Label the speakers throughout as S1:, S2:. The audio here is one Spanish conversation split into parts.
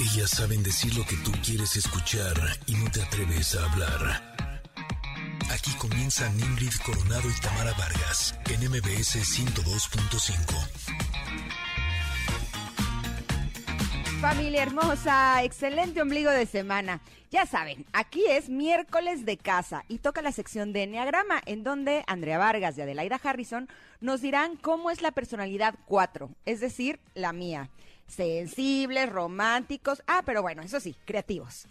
S1: Ellas saben decir lo que tú quieres escuchar y no te atreves a hablar. Aquí comienzan Ingrid Coronado y Tamara Vargas en MBS 102.5.
S2: Familia hermosa, excelente ombligo de semana. Ya saben, aquí es miércoles de casa y toca la sección de Enneagrama, en donde Andrea Vargas y Adelaida Harrison nos dirán cómo es la personalidad 4, es decir, la mía. Sensibles, románticos, ah, pero bueno, eso sí, creativos.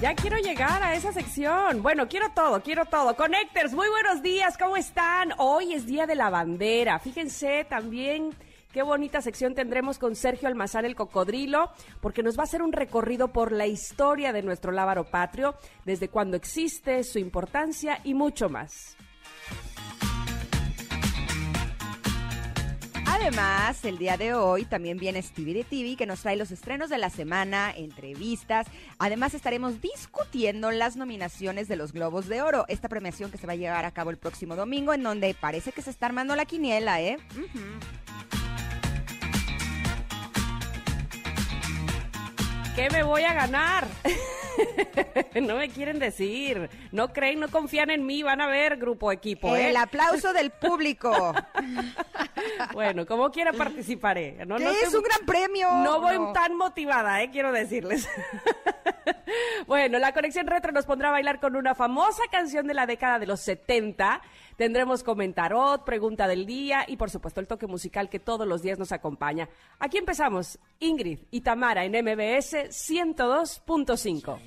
S3: Ya quiero llegar a esa sección. Bueno, quiero todo, quiero todo. Connectors, muy buenos días, ¿cómo están? Hoy es Día de la Bandera. Fíjense también qué bonita sección tendremos con Sergio Almazán el Cocodrilo, porque nos va a hacer un recorrido por la historia de nuestro lábaro patrio, desde cuándo existe, su importancia y mucho más.
S2: Además, el día de hoy también viene Stevie de TV que nos trae los estrenos de la semana, entrevistas. Además, estaremos discutiendo las nominaciones de los Globos de Oro, esta premiación que se va a llevar a cabo el próximo domingo, en donde parece que se está armando la quiniela, ¿eh?
S3: ¿Qué me voy a ganar? no me quieren decir. No creen, no confían en mí. Van a ver, grupo equipo.
S2: ¿eh? El aplauso del público.
S3: bueno, como quiera participaré.
S2: No, es un gran premio.
S3: No voy tan motivada, eh, quiero decirles. bueno, la conexión retro nos pondrá a bailar con una famosa canción de la década de los 70 Tendremos comentarot, pregunta del día y por supuesto el toque musical que todos los días nos acompaña. Aquí empezamos Ingrid y Tamara en MBS 102.5.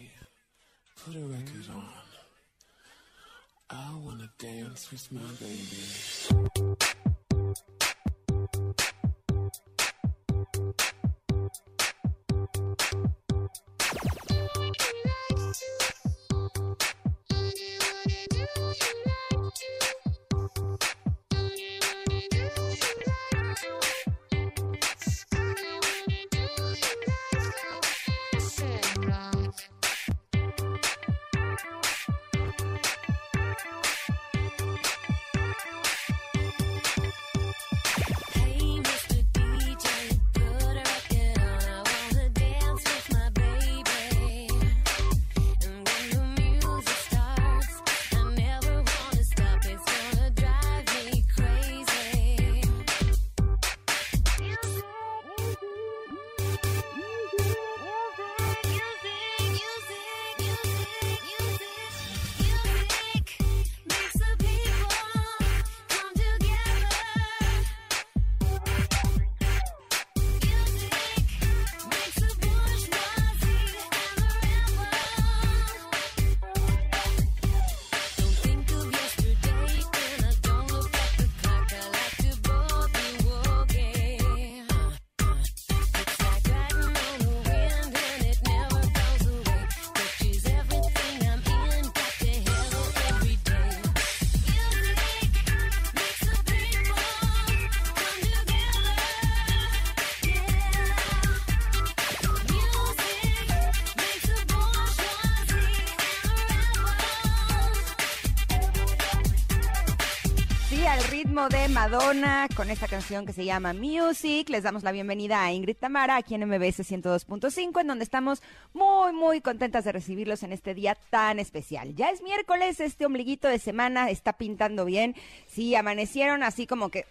S2: de Madonna con esta canción que se llama Music. Les damos la bienvenida a Ingrid Tamara aquí en MBS 102.5, en donde estamos muy, muy contentas de recibirlos en este día tan especial. Ya es miércoles, este ombliguito de semana está pintando bien. Sí, amanecieron así como que,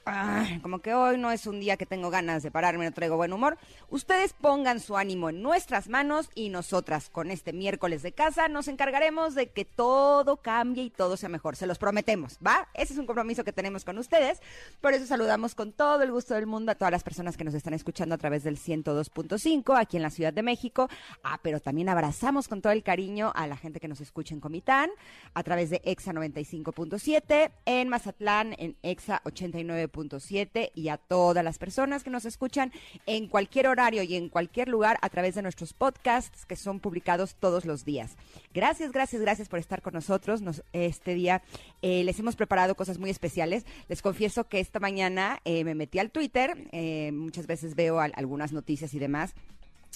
S2: como que hoy no es un día que tengo ganas de pararme, no traigo buen humor. Ustedes pongan su ánimo en nuestras manos y nosotras con este miércoles de casa nos encargaremos de que todo cambie y todo sea mejor. Se los prometemos, ¿va? Ese es un compromiso que tenemos con ustedes por eso saludamos con todo el gusto del mundo a todas las personas que nos están escuchando a través del 102.5 aquí en la Ciudad de México. Ah, pero también abrazamos con todo el cariño a la gente que nos escucha en Comitán a través de EXA 95.7, en Mazatlán en EXA 89.7 y a todas las personas que nos escuchan en cualquier horario y en cualquier lugar a través de nuestros podcasts que son publicados todos los días. Gracias, gracias, gracias por estar con nosotros. este día eh, les hemos preparado cosas muy especiales. Les confieso que esta mañana eh, me metí al Twitter, eh, muchas veces veo algunas noticias y demás.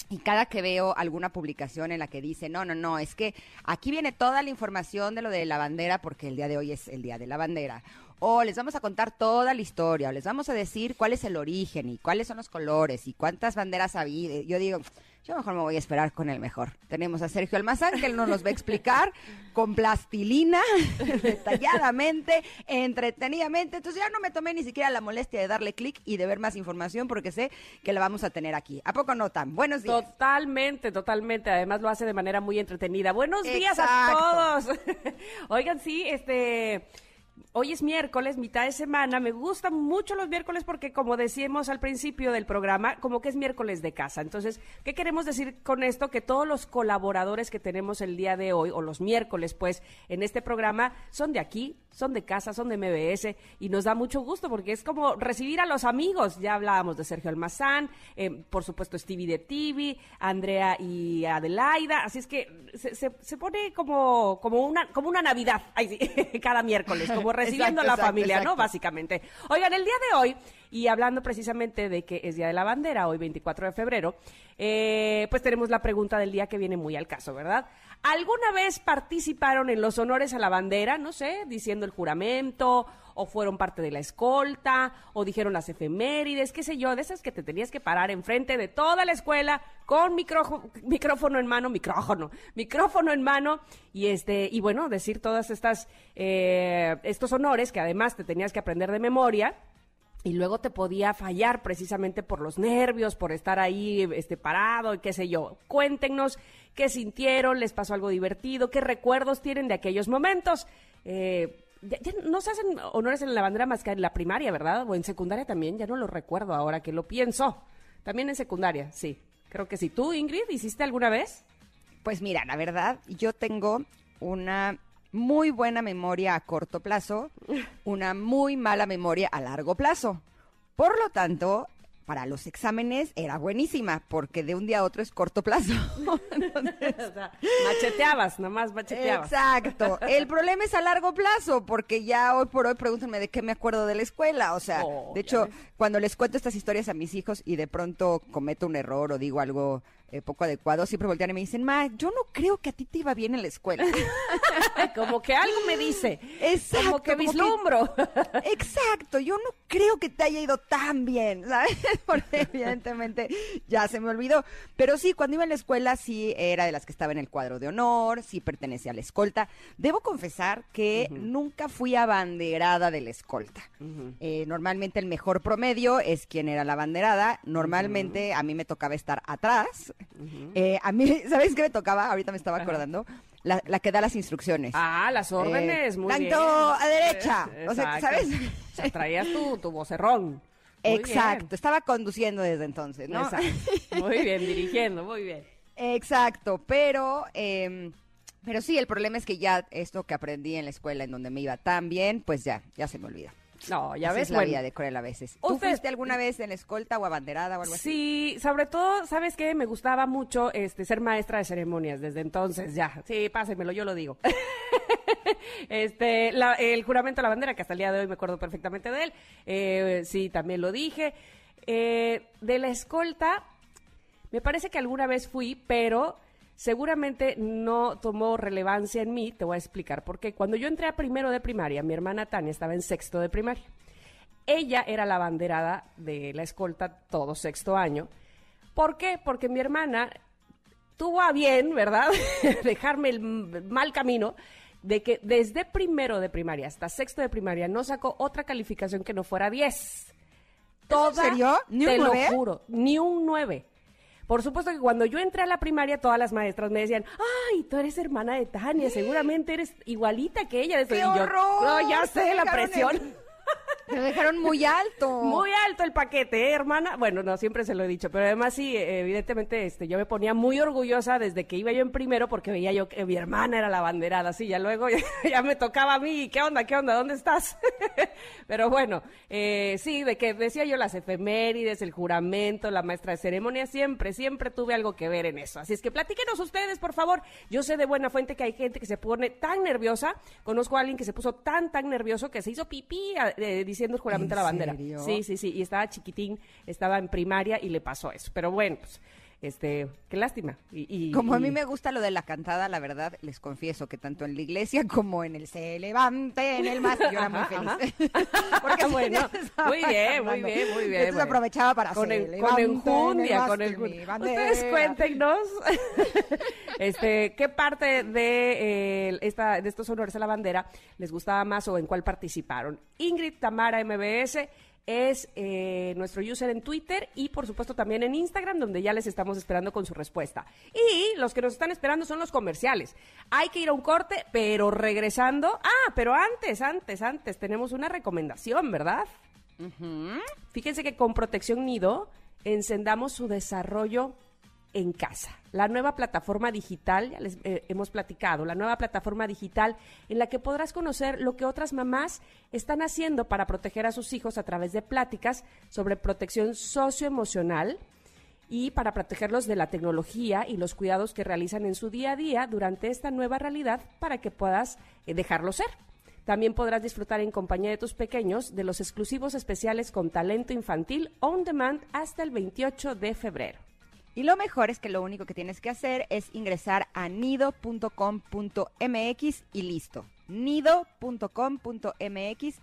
S2: Y cada que veo alguna publicación en la que dice, no, no, no, es que aquí viene toda la información de lo de la bandera porque el día de hoy es el día de la bandera o les vamos a contar toda la historia, o les vamos a decir cuál es el origen y cuáles son los colores y cuántas banderas ha habido. Yo digo, yo mejor me voy a esperar con el mejor. Tenemos a Sergio Almazán, que él nos los va a explicar con plastilina, detalladamente, entretenidamente. Entonces ya no me tomé ni siquiera la molestia de darle clic y de ver más información porque sé que la vamos a tener aquí. ¿A poco no tan? Buenos días.
S3: Totalmente, totalmente. Además lo hace de manera muy entretenida. Buenos días a todos. Oigan, sí, este... Hoy es miércoles, mitad de semana. Me gustan mucho los miércoles porque, como decíamos al principio del programa, como que es miércoles de casa. Entonces, ¿qué queremos decir con esto? Que todos los colaboradores que tenemos el día de hoy, o los miércoles, pues, en este programa, son de aquí, son de casa, son de MBS, y nos da mucho gusto porque es como recibir a los amigos. Ya hablábamos de Sergio Almazán, eh, por supuesto Stevie de TV, Andrea y Adelaida. Así es que se, se, pone como, como, una, como una Navidad cada miércoles, como recibiendo a la familia, ¿no? Básicamente. Oigan, el día de hoy, y hablando precisamente de que es Día de la Bandera, hoy 24 de febrero, eh, pues tenemos la pregunta del día que viene muy al caso, ¿verdad? ¿Alguna vez participaron en los honores a la bandera, no sé, diciendo el juramento, o fueron parte de la escolta, o dijeron las efemérides, qué sé yo, de esas que te tenías que parar enfrente de toda la escuela con micrófono en mano, micrófono, micrófono en mano, y este, y bueno, decir todas estas, eh, estos honores que además te tenías que aprender de memoria y luego te podía fallar precisamente por los nervios, por estar ahí este parado y qué sé yo. Cuéntenos qué sintieron, les pasó algo divertido, qué recuerdos tienen de aquellos momentos. Eh, ya, no se hacen honores en la bandera más que en la primaria, ¿verdad? O en secundaria también, ya no lo recuerdo ahora que lo pienso. También en secundaria, sí. Creo que sí. ¿Tú, Ingrid, hiciste alguna vez?
S2: Pues mira, la verdad, yo tengo una muy buena memoria a corto plazo, una muy mala memoria a largo plazo. Por lo tanto, para los exámenes era buenísima, porque de un día a otro es corto plazo.
S3: macheteabas, nomás macheteabas.
S2: Exacto. El problema es a largo plazo, porque ya hoy por hoy pregúntenme de qué me acuerdo de la escuela. O sea, oh, de hecho, cuando les cuento estas historias a mis hijos y de pronto cometo un error o digo algo eh, poco adecuado, siempre voltean y me dicen, ma, yo no creo que a ti te iba bien en la escuela.
S3: como que algo me dice. Exacto. Como que vislumbro.
S2: exacto, yo no creo que te haya ido tan bien, ¿sabes? Porque evidentemente ya se me olvidó. Pero sí, cuando iba en la escuela sí era de las que estaba en el cuadro de honor, sí pertenecía a la escolta. Debo confesar que nunca fui abanderada de la escolta. Eh, normalmente el mejor promedio es quien era la abanderada. Normalmente a mí me tocaba estar atrás eh, a mí, ¿sabes qué me tocaba? Ahorita me estaba acordando. La, que da las instrucciones.
S3: Ah, las órdenes, muy
S2: bien. Tanto a derecha. O sea, ¿sabes?
S3: traías tu, tu vocerrón.
S2: Exacto, estaba conduciendo desde entonces, ¿no?
S3: Muy bien, dirigiendo, muy bien.
S2: Exacto, pero, em, pero sí, el problema es que ya esto que aprendí en la escuela en donde me iba tan bien, pues ya, ya se me olvida.
S3: No, ya ves.
S2: Es la vida de Corel a veces. ¿Tú fuiste alguna vez en escolta o abanderada o algo
S3: así? Sí, sobre todo, ¿sabes qué? Me gustaba mucho este ser maestra de ceremonias desde entonces, ya. Sí, pásenmelo, yo lo digo. este, el juramento a la bandera, que hasta el día de hoy me acuerdo perfectamente de él. Eh, sí, también lo dije. Eh, de la escolta, me parece que alguna vez fui, pero seguramente no tomó relevancia en mí, te voy a explicar por qué. Cuando yo entré a primero de primaria, mi hermana Tania estaba en sexto de primaria. Ella era la banderada de la escolta todo sexto año. ¿Por qué? Porque mi hermana tuvo a bien, ¿verdad?, dejarme el mal camino de que desde primero de primaria hasta sexto de primaria no sacó otra calificación que no fuera 10.
S2: ¿En serio?
S3: ¿Ni un te lo juro, ni un 9. Por supuesto que cuando yo entré a la primaria, todas las maestras me decían, ay, tú eres hermana de Tania, seguramente eres igualita que ella.
S2: ¡Qué horror!
S3: no, ya sé la presión.
S2: Me dejaron muy alto.
S3: Muy alto el paquete, ¿eh, hermana. Bueno, no, siempre se lo he dicho, pero además sí, evidentemente, este, yo me ponía muy orgullosa desde que iba yo en primero porque veía yo que mi hermana era la banderada, sí, ya luego ya, me tocaba a mí, ¿qué onda, qué onda, dónde estás? pero bueno, eh, sí, de que decía yo las efemérides, el juramento, la maestra de ceremonia, siempre, siempre tuve algo que ver en eso. Así es que platíquenos ustedes, por favor. Yo sé de buena fuente que hay gente que se pone tan nerviosa, conozco a alguien que se puso tan, tan nervioso que se hizo pipí eh, diciendo el juramento a la bandera. Sí, sí, sí. Y estaba chiquitín, estaba en primaria y le pasó eso. Pero bueno, pues, Este, qué lástima. Y, y-
S2: Como a mí me gusta lo de la cantada, la verdad, les confieso que tanto en la iglesia como en el se levante en el más, yo era muy feliz. Porque
S3: Bueno, muy bien, muy bien, muy bien,
S2: Entonces aprovechaba para
S3: con, en- con
S2: el
S3: enjundia, con enjundia. Ustedes cuéntenos, este, qué parte de, eh, esta, de estos honores a la bandera les gustaba más o en cuál participaron. Ingrid Tamara MBS es eh, nuestro user en Twitter y por supuesto también en Instagram, donde ya les estamos esperando con su respuesta. Y los que nos están esperando son los comerciales. Hay que ir a un corte, pero regresando. Ah, pero antes, antes, antes, tenemos una recomendación, ¿verdad? Fíjense que con Protección Nido encendamos su desarrollo en casa. La nueva plataforma digital, ya les eh, hemos platicado, la nueva plataforma digital en la que podrás conocer lo que otras mamás están haciendo para proteger a sus hijos a través de pláticas sobre protección socioemocional y para protegerlos de la tecnología y los cuidados que realizan en su día a día durante esta nueva realidad para que puedas eh, dejarlo ser. También podrás disfrutar en compañía de tus pequeños de los exclusivos especiales con talento infantil on demand hasta el 28 de febrero.
S2: Y lo mejor es que lo único que tienes que hacer es ingresar a nido.com.mx y listo. nido.com.mx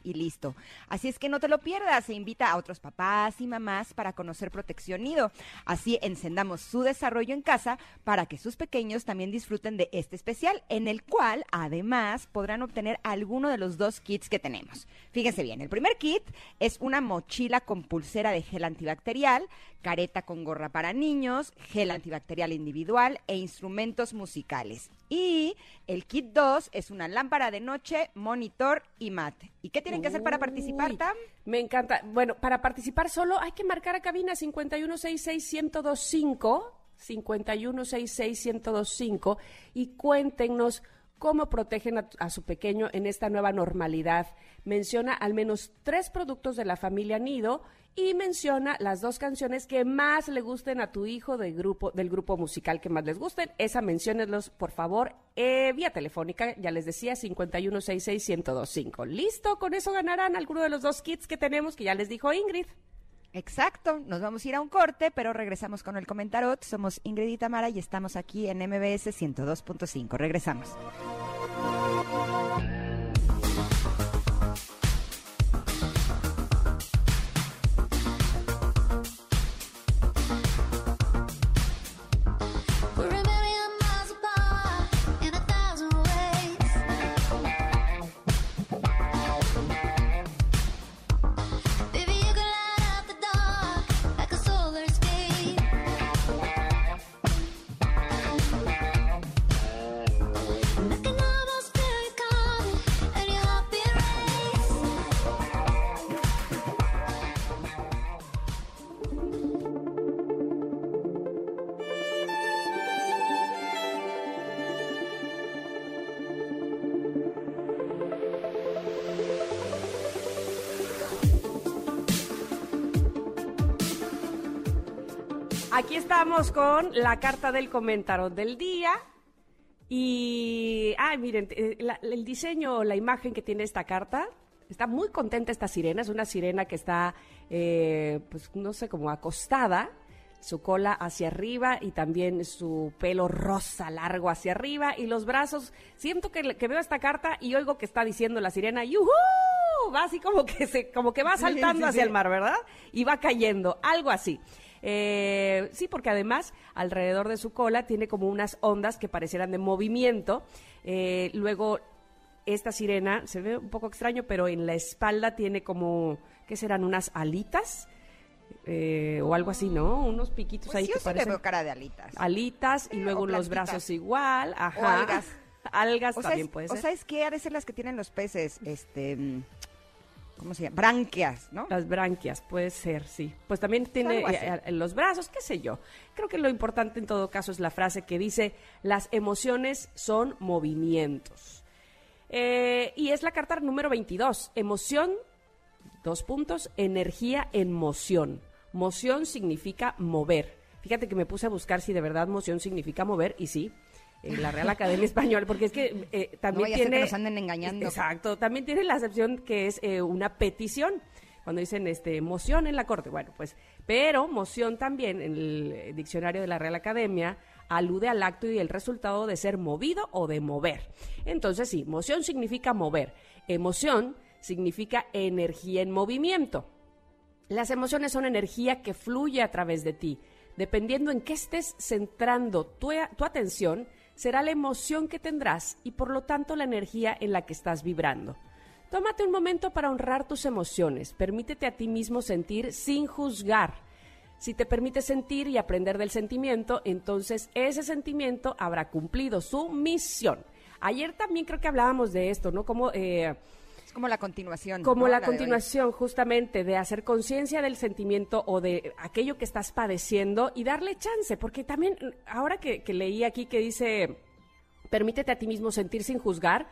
S2: y listo. Así es que no te lo pierdas, se invita a otros papás y mamás para conocer Protección Nido. Así encendamos su desarrollo en casa para que sus pequeños también disfruten de este especial, en el cual además podrán obtener alguno de los dos kits que tenemos. Fíjense bien, el primer kit es una mochila con pulsera de gel antibacterial, careta con gorra para niños, gel antibacterial individual e instrumentos musicales. Y el kit 2 es una lámpara de noche, monitor y mat. ¿Y qué tienen que hacer para participar, Tam?
S3: Me encanta. Bueno, para participar solo hay que marcar a cabina 5166125, 5166125 y cuéntenos cómo protegen a, a su pequeño en esta nueva normalidad. Menciona al menos tres productos de la familia Nido y menciona las dos canciones que más le gusten a tu hijo del grupo, del grupo musical que más les gusten. Esa menciónenlos, por favor, eh, vía telefónica, ya les decía, 5166125. ¿Listo? Con eso ganarán alguno de los dos kits que tenemos, que ya les dijo Ingrid.
S2: Exacto, nos vamos a ir a un corte, pero regresamos con el comentarot. Somos Ingrid y Tamara y estamos aquí en MBS 102.5. Regresamos.
S3: Estamos con la carta del comentario del día. Y, ay, miren, eh, la- el diseño, la imagen que tiene esta carta, está muy contenta esta sirena. Es una sirena que está, eh, pues, no sé, como acostada, su cola hacia arriba y también su pelo rosa largo hacia arriba y los brazos. Siento que, que veo esta carta y oigo que está diciendo la sirena, ¡yujú! Va así como que, se, como que va saltando
S2: sí,
S3: hacia
S2: sí.
S3: el mar, ¿verdad? Y va cayendo, algo así. Eh, sí, porque además alrededor de su cola tiene como unas ondas que parecieran de movimiento. Eh, luego, esta sirena se ve un poco extraño, pero en la espalda tiene como, ¿qué serán? Unas alitas eh, o algo así, ¿no? Unos piquitos
S2: Pues
S3: ahí
S2: yo
S3: que
S2: sí le
S3: parecen
S2: veo cara de alitas.
S3: alitas y luego
S2: o
S3: los brazos igual, ajá.
S2: O algas.
S3: algas
S2: O
S3: también puede
S2: o
S3: ser.
S2: sabes qué, ha de ser las que tienen los peces, este, mm, ¿cómo se llama? Branquias, ¿no?
S3: Las branquias, puede ser, sí. Pues también tiene
S2: algo así.
S3: eh, en los brazos, qué sé yo. Creo que lo importante en todo caso es la frase que dice, las emociones son movimientos. Eh, y es la carta número 22, emoción, dos puntos, energía en moción. Moción significa mover. Fíjate que me puse a buscar si de verdad moción significa mover, y sí, en la Real Academia Española, porque es que eh, también
S2: que
S3: tiene...
S2: nos anden engañando.
S3: Exacto, también tiene la acepción que es eh, una petición. cuando dicen este moción en la corte. Bueno, pues, pero moción también en el eh, diccionario de la Real Academia alude al acto y el resultado de ser movido o de mover. Entonces, sí, moción significa mover. Emoción significa energía en movimiento. Las emociones son energía que fluye a través de ti. Dependiendo en qué estés centrando tu, tu atención, será la emoción que tendrás y por lo tanto la energía en la que estás vibrando. Tómate un momento para honrar tus emociones. Permítete a ti mismo sentir sin juzgar. Si te permites sentir y aprender del sentimiento, entonces ese sentimiento habrá cumplido su misión. Ayer también creo que hablábamos de esto, ¿no? Como eh,
S2: como la continuación.
S3: como
S2: ¿no?
S3: la
S2: hoy.
S3: continuación justamente de hacer conciencia del sentimiento o de aquello que estás padeciendo y darle chance, porque también ahora que, que leí aquí que dice, permítete a ti mismo sentir sin juzgar,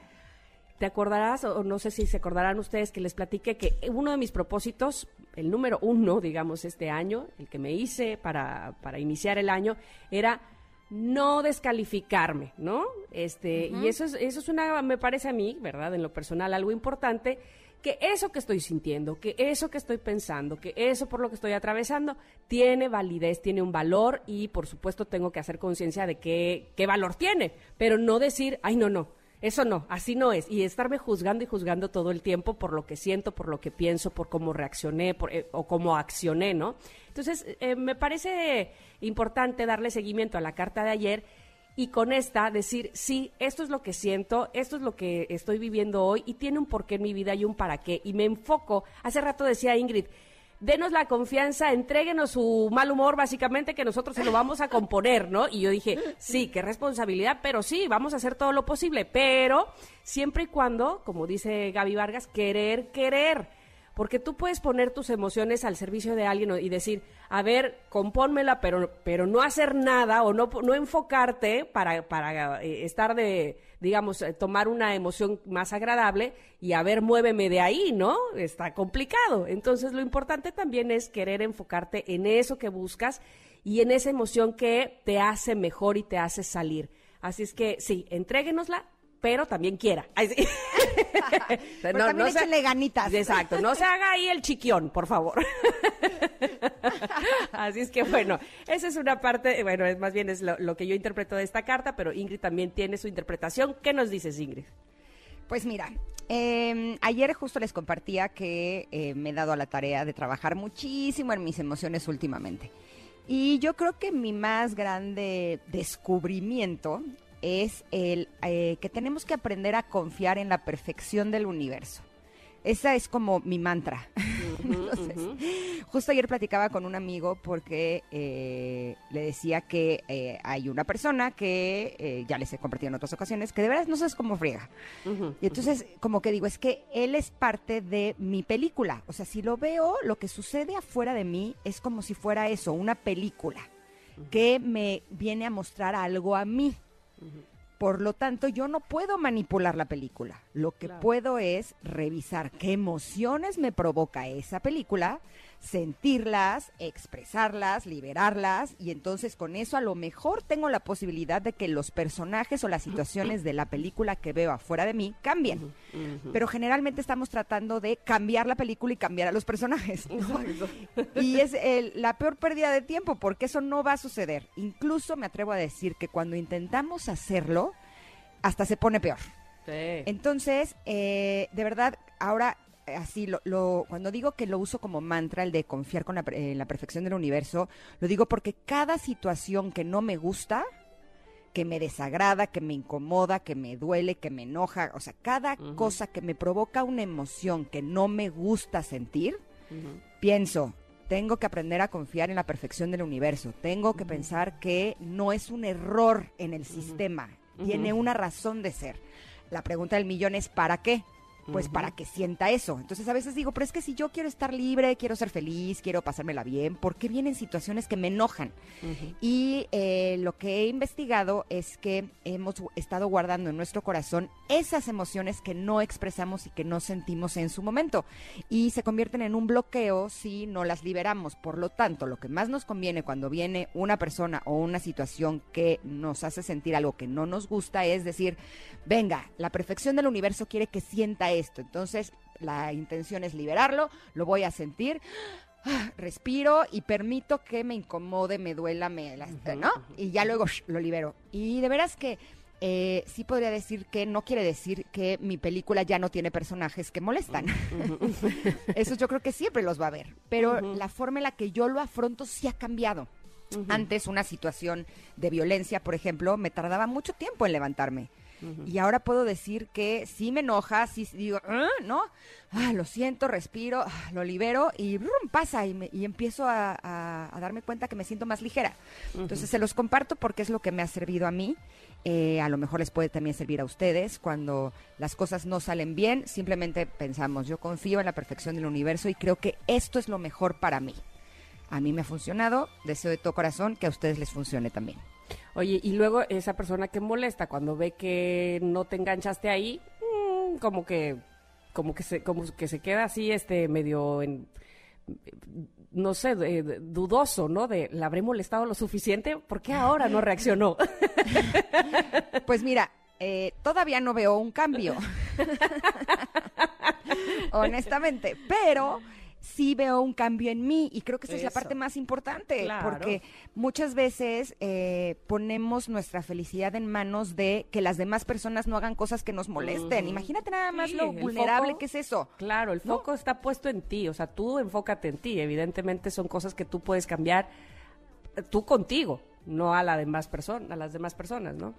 S3: te acordarás, o no sé si se acordarán ustedes que les platiqué que uno de mis propósitos, el número uno, digamos, este año, el que me hice para, para iniciar el año, era no descalificarme, ¿no? Este, y eso es, eso es una, me parece a mí, ¿verdad? En lo personal, algo importante, que eso que estoy sintiendo, que eso que estoy pensando, que eso por lo que estoy atravesando, tiene validez, tiene un valor y por supuesto tengo que hacer conciencia de qué, qué valor tiene, pero no decir, ay, no, no, eso no, así no es. Y estarme juzgando y juzgando todo el tiempo por lo que siento, por lo que pienso, por cómo reaccioné por, eh, o cómo accioné, ¿no? Entonces, eh, me parece importante darle seguimiento a la carta de ayer y con esta decir, sí, esto es lo que siento, esto es lo que estoy viviendo hoy y tiene un porqué en mi vida y un para qué. Y me enfoco, hace rato decía Ingrid, denos la confianza, entréguenos su mal humor, básicamente, que nosotros se lo vamos a componer, ¿no? Y yo dije, sí, qué responsabilidad, pero sí, vamos a hacer todo lo posible, pero siempre y cuando, como dice Gaby Vargas, querer, querer. Porque tú puedes poner tus emociones al servicio de alguien y decir, a ver, compónmela, pero, pero no hacer nada o no, no enfocarte para, para eh, estar de, digamos, eh, tomar una emoción más agradable y a ver, muéveme de ahí, ¿no? Está complicado. Entonces, lo importante también es querer enfocarte en eso que buscas y en esa emoción que te hace mejor y te hace salir. Así es que sí, entréguenosla, pero también quiera. Ay, sí.
S2: Pero también
S3: se-
S2: échenle ganitas.
S3: Exacto, no se haga ahí el chiquión, por favor. Así es que bueno, esa es una parte, bueno, es más bien es lo, lo que yo interpreto de esta carta, pero Ingrid también tiene su interpretación. ¿Qué nos dices, Ingrid?
S2: Pues mira, eh, ayer justo les compartía que eh, me he dado a la tarea de trabajar muchísimo en mis emociones últimamente. Y yo creo que mi más grande descubrimiento es el eh, que tenemos que aprender a confiar en la perfección del universo. Esa es como mi mantra. Entonces, justo ayer platicaba con un amigo porque eh, le decía que eh, hay una persona que eh, ya les he compartido en otras ocasiones que de verdad no sabes cómo friega. Y entonces, como que digo, es que él es parte de mi película. O sea, si lo veo, lo que sucede afuera de mí es como si fuera eso, una película que me viene a mostrar algo a mí. Por lo tanto, yo no puedo manipular la película. Lo que
S3: Claro.
S2: puedo es revisar qué emociones me provoca esa película, sentirlas, expresarlas, liberarlas y entonces con eso a lo mejor tengo la posibilidad de que los personajes o las situaciones de la película que veo afuera de mí cambien. Pero generalmente estamos tratando de cambiar la película y cambiar a los personajes. ¿no? Y es el- la peor pérdida de tiempo porque eso no va a suceder. Incluso me atrevo a decir que cuando intentamos hacerlo, hasta se pone peor.
S3: Sí.
S2: Entonces, eh, de verdad, ahora así, lo, lo- cuando digo que lo uso como mantra, el de confiar con la, en la perfección del universo, lo digo porque cada situación que no me gusta, que me desagrada, que me incomoda, que me duele, que me enoja, o sea, cada cosa que me provoca una emoción que no me gusta sentir, pienso, tengo que aprender a confiar en la perfección del universo, tengo que pensar que no es un error en el sistema, tiene una razón de ser. La pregunta del millón es ¿para qué? Pues para que sienta eso. Entonces a veces digo, pero es que si yo quiero estar libre, quiero ser feliz, quiero pasármela bien, ¿por qué vienen situaciones que me enojan? Y eh, lo que he investigado es que hemos estado guardando en nuestro corazón esas emociones que no expresamos y que no sentimos en su momento. Y se convierten en un bloqueo si no las liberamos. Por lo tanto, lo que más nos conviene cuando viene una persona o una situación que nos hace sentir algo que no nos gusta es decir, venga, la perfección del universo quiere que sienta esto. Entonces, la intención es liberarlo, lo voy a sentir. Respiro y permito que me incomode, me duela, me, la- ¿no? Y ya luego sh, lo libero. Y de veras que eh, sí podría decir que no quiere decir que mi película ya no tiene personajes que molestan. Eso yo creo que siempre los va a haber. Pero la forma en la que yo lo afronto sí ha cambiado. Antes una situación de violencia, por ejemplo, me tardaba mucho tiempo en levantarme. Y ahora puedo decir que sí me enoja, sí digo, "Ah", ¿no? Ah, lo siento, respiro, ah, lo libero y ¡brum! pasa y, me- y empiezo a, a- a darme cuenta que me siento más ligera. Entonces se los comparto porque es lo que me ha servido a mí. Eh, a lo mejor les puede también servir a ustedes. Cuando las cosas no salen bien, simplemente pensamos, yo confío en la perfección del universo y creo que esto es lo mejor para mí. A mí me ha funcionado, deseo de todo corazón que a ustedes les funcione también.
S3: Oye, y luego esa persona que molesta cuando ve que no te enganchaste ahí, mm, como que como que se como que se queda así este medio en no sé, dudoso, ¿no? De la habré molestado lo suficiente, ¿por qué ahora no reaccionó?
S2: Pues mira, eh, todavía no veo un cambio. Honestamente, pero sí veo un cambio en mí y creo que esa es la parte más importante
S3: Claro.
S2: porque muchas veces eh, ponemos nuestra felicidad en manos de que las demás personas no hagan cosas que nos molesten. Imagínate nada más
S3: Sí,
S2: lo vulnerable
S3: foco-
S2: que es eso.
S3: Claro, el
S2: ¿No?
S3: foco está puesto en ti, o sea, tú enfócate en ti. Evidentemente son cosas que tú puedes cambiar eh, tú contigo, no a la demás persona, a las demás personas, ¿no?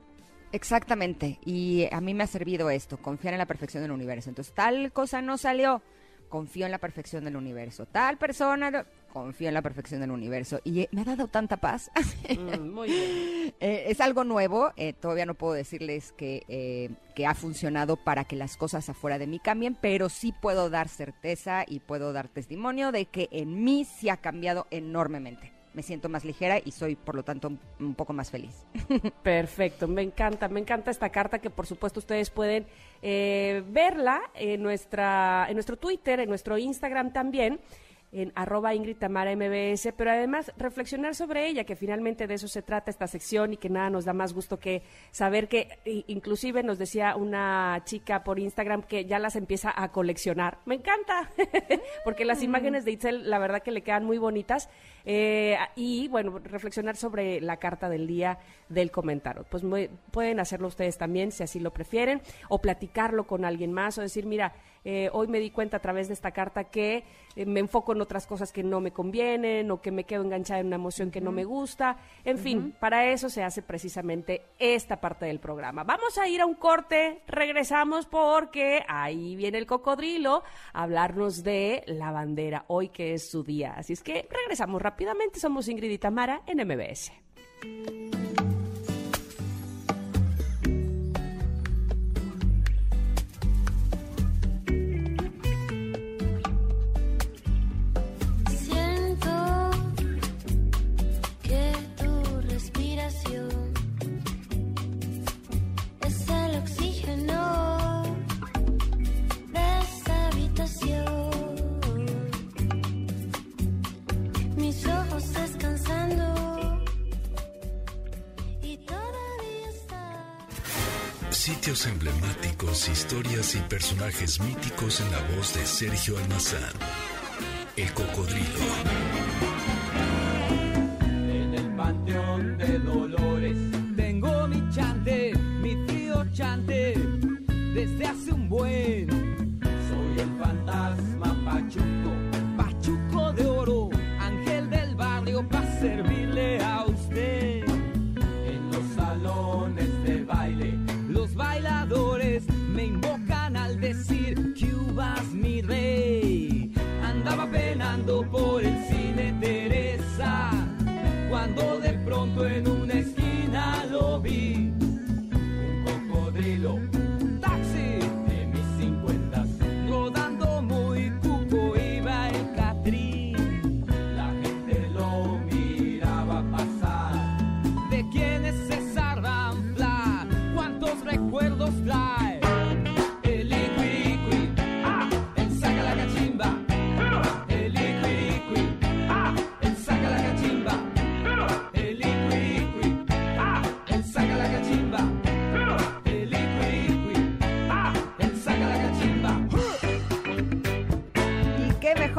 S2: Exactamente. Y a mí me ha servido esto, confiar en la perfección del universo. Entonces, tal cosa no salió, confío en la perfección del universo. Tal persona, confío en la perfección del universo. Y eh, me ha dado tanta paz.
S3: Mm, muy bien.
S2: Eh, es algo nuevo, eh, todavía no puedo decirles que, eh, que ha funcionado para que las cosas afuera de mí cambien, pero sí puedo dar certeza y puedo dar testimonio de que en mí sí ha cambiado enormemente. Me siento más ligera y soy, por lo tanto, un- poco más feliz.
S3: Perfecto, me encanta, me encanta esta carta que por supuesto ustedes pueden eh, verla en, nuestra, en nuestro Twitter, en nuestro Instagram también, en arroba Ingrid Tamara MBS, pero además reflexionar sobre ella, que finalmente de eso se trata esta sección y que nada nos da más gusto que saber que inclusive nos decía una chica por Instagram que ya las empieza a coleccionar. Me encanta, porque las imágenes de Itzel la verdad que le quedan muy bonitas eh, y bueno, reflexionar sobre la carta del día del comentario. Pues muy- pueden hacerlo ustedes también si así lo prefieren o platicarlo con alguien más o decir, mira, eh, hoy me di cuenta a través de esta carta que eh, me enfoco en otras cosas que no me convienen o que me quedo enganchada en una emoción que no me gusta. En fin, para eso se hace precisamente esta parte del programa. Vamos a ir a un corte, regresamos porque ahí viene el cocodrilo a hablarnos de la bandera, hoy que es su día. Así es que regresamos rápidamente, somos Ingrid y Tamara en MBS.
S1: Sitios emblemáticos, historias y personajes míticos en la voz de Sergio Almazán. El cocodrilo.
S4: En el panteón de Dolores tengo mi chante, mi frío chante, desde hace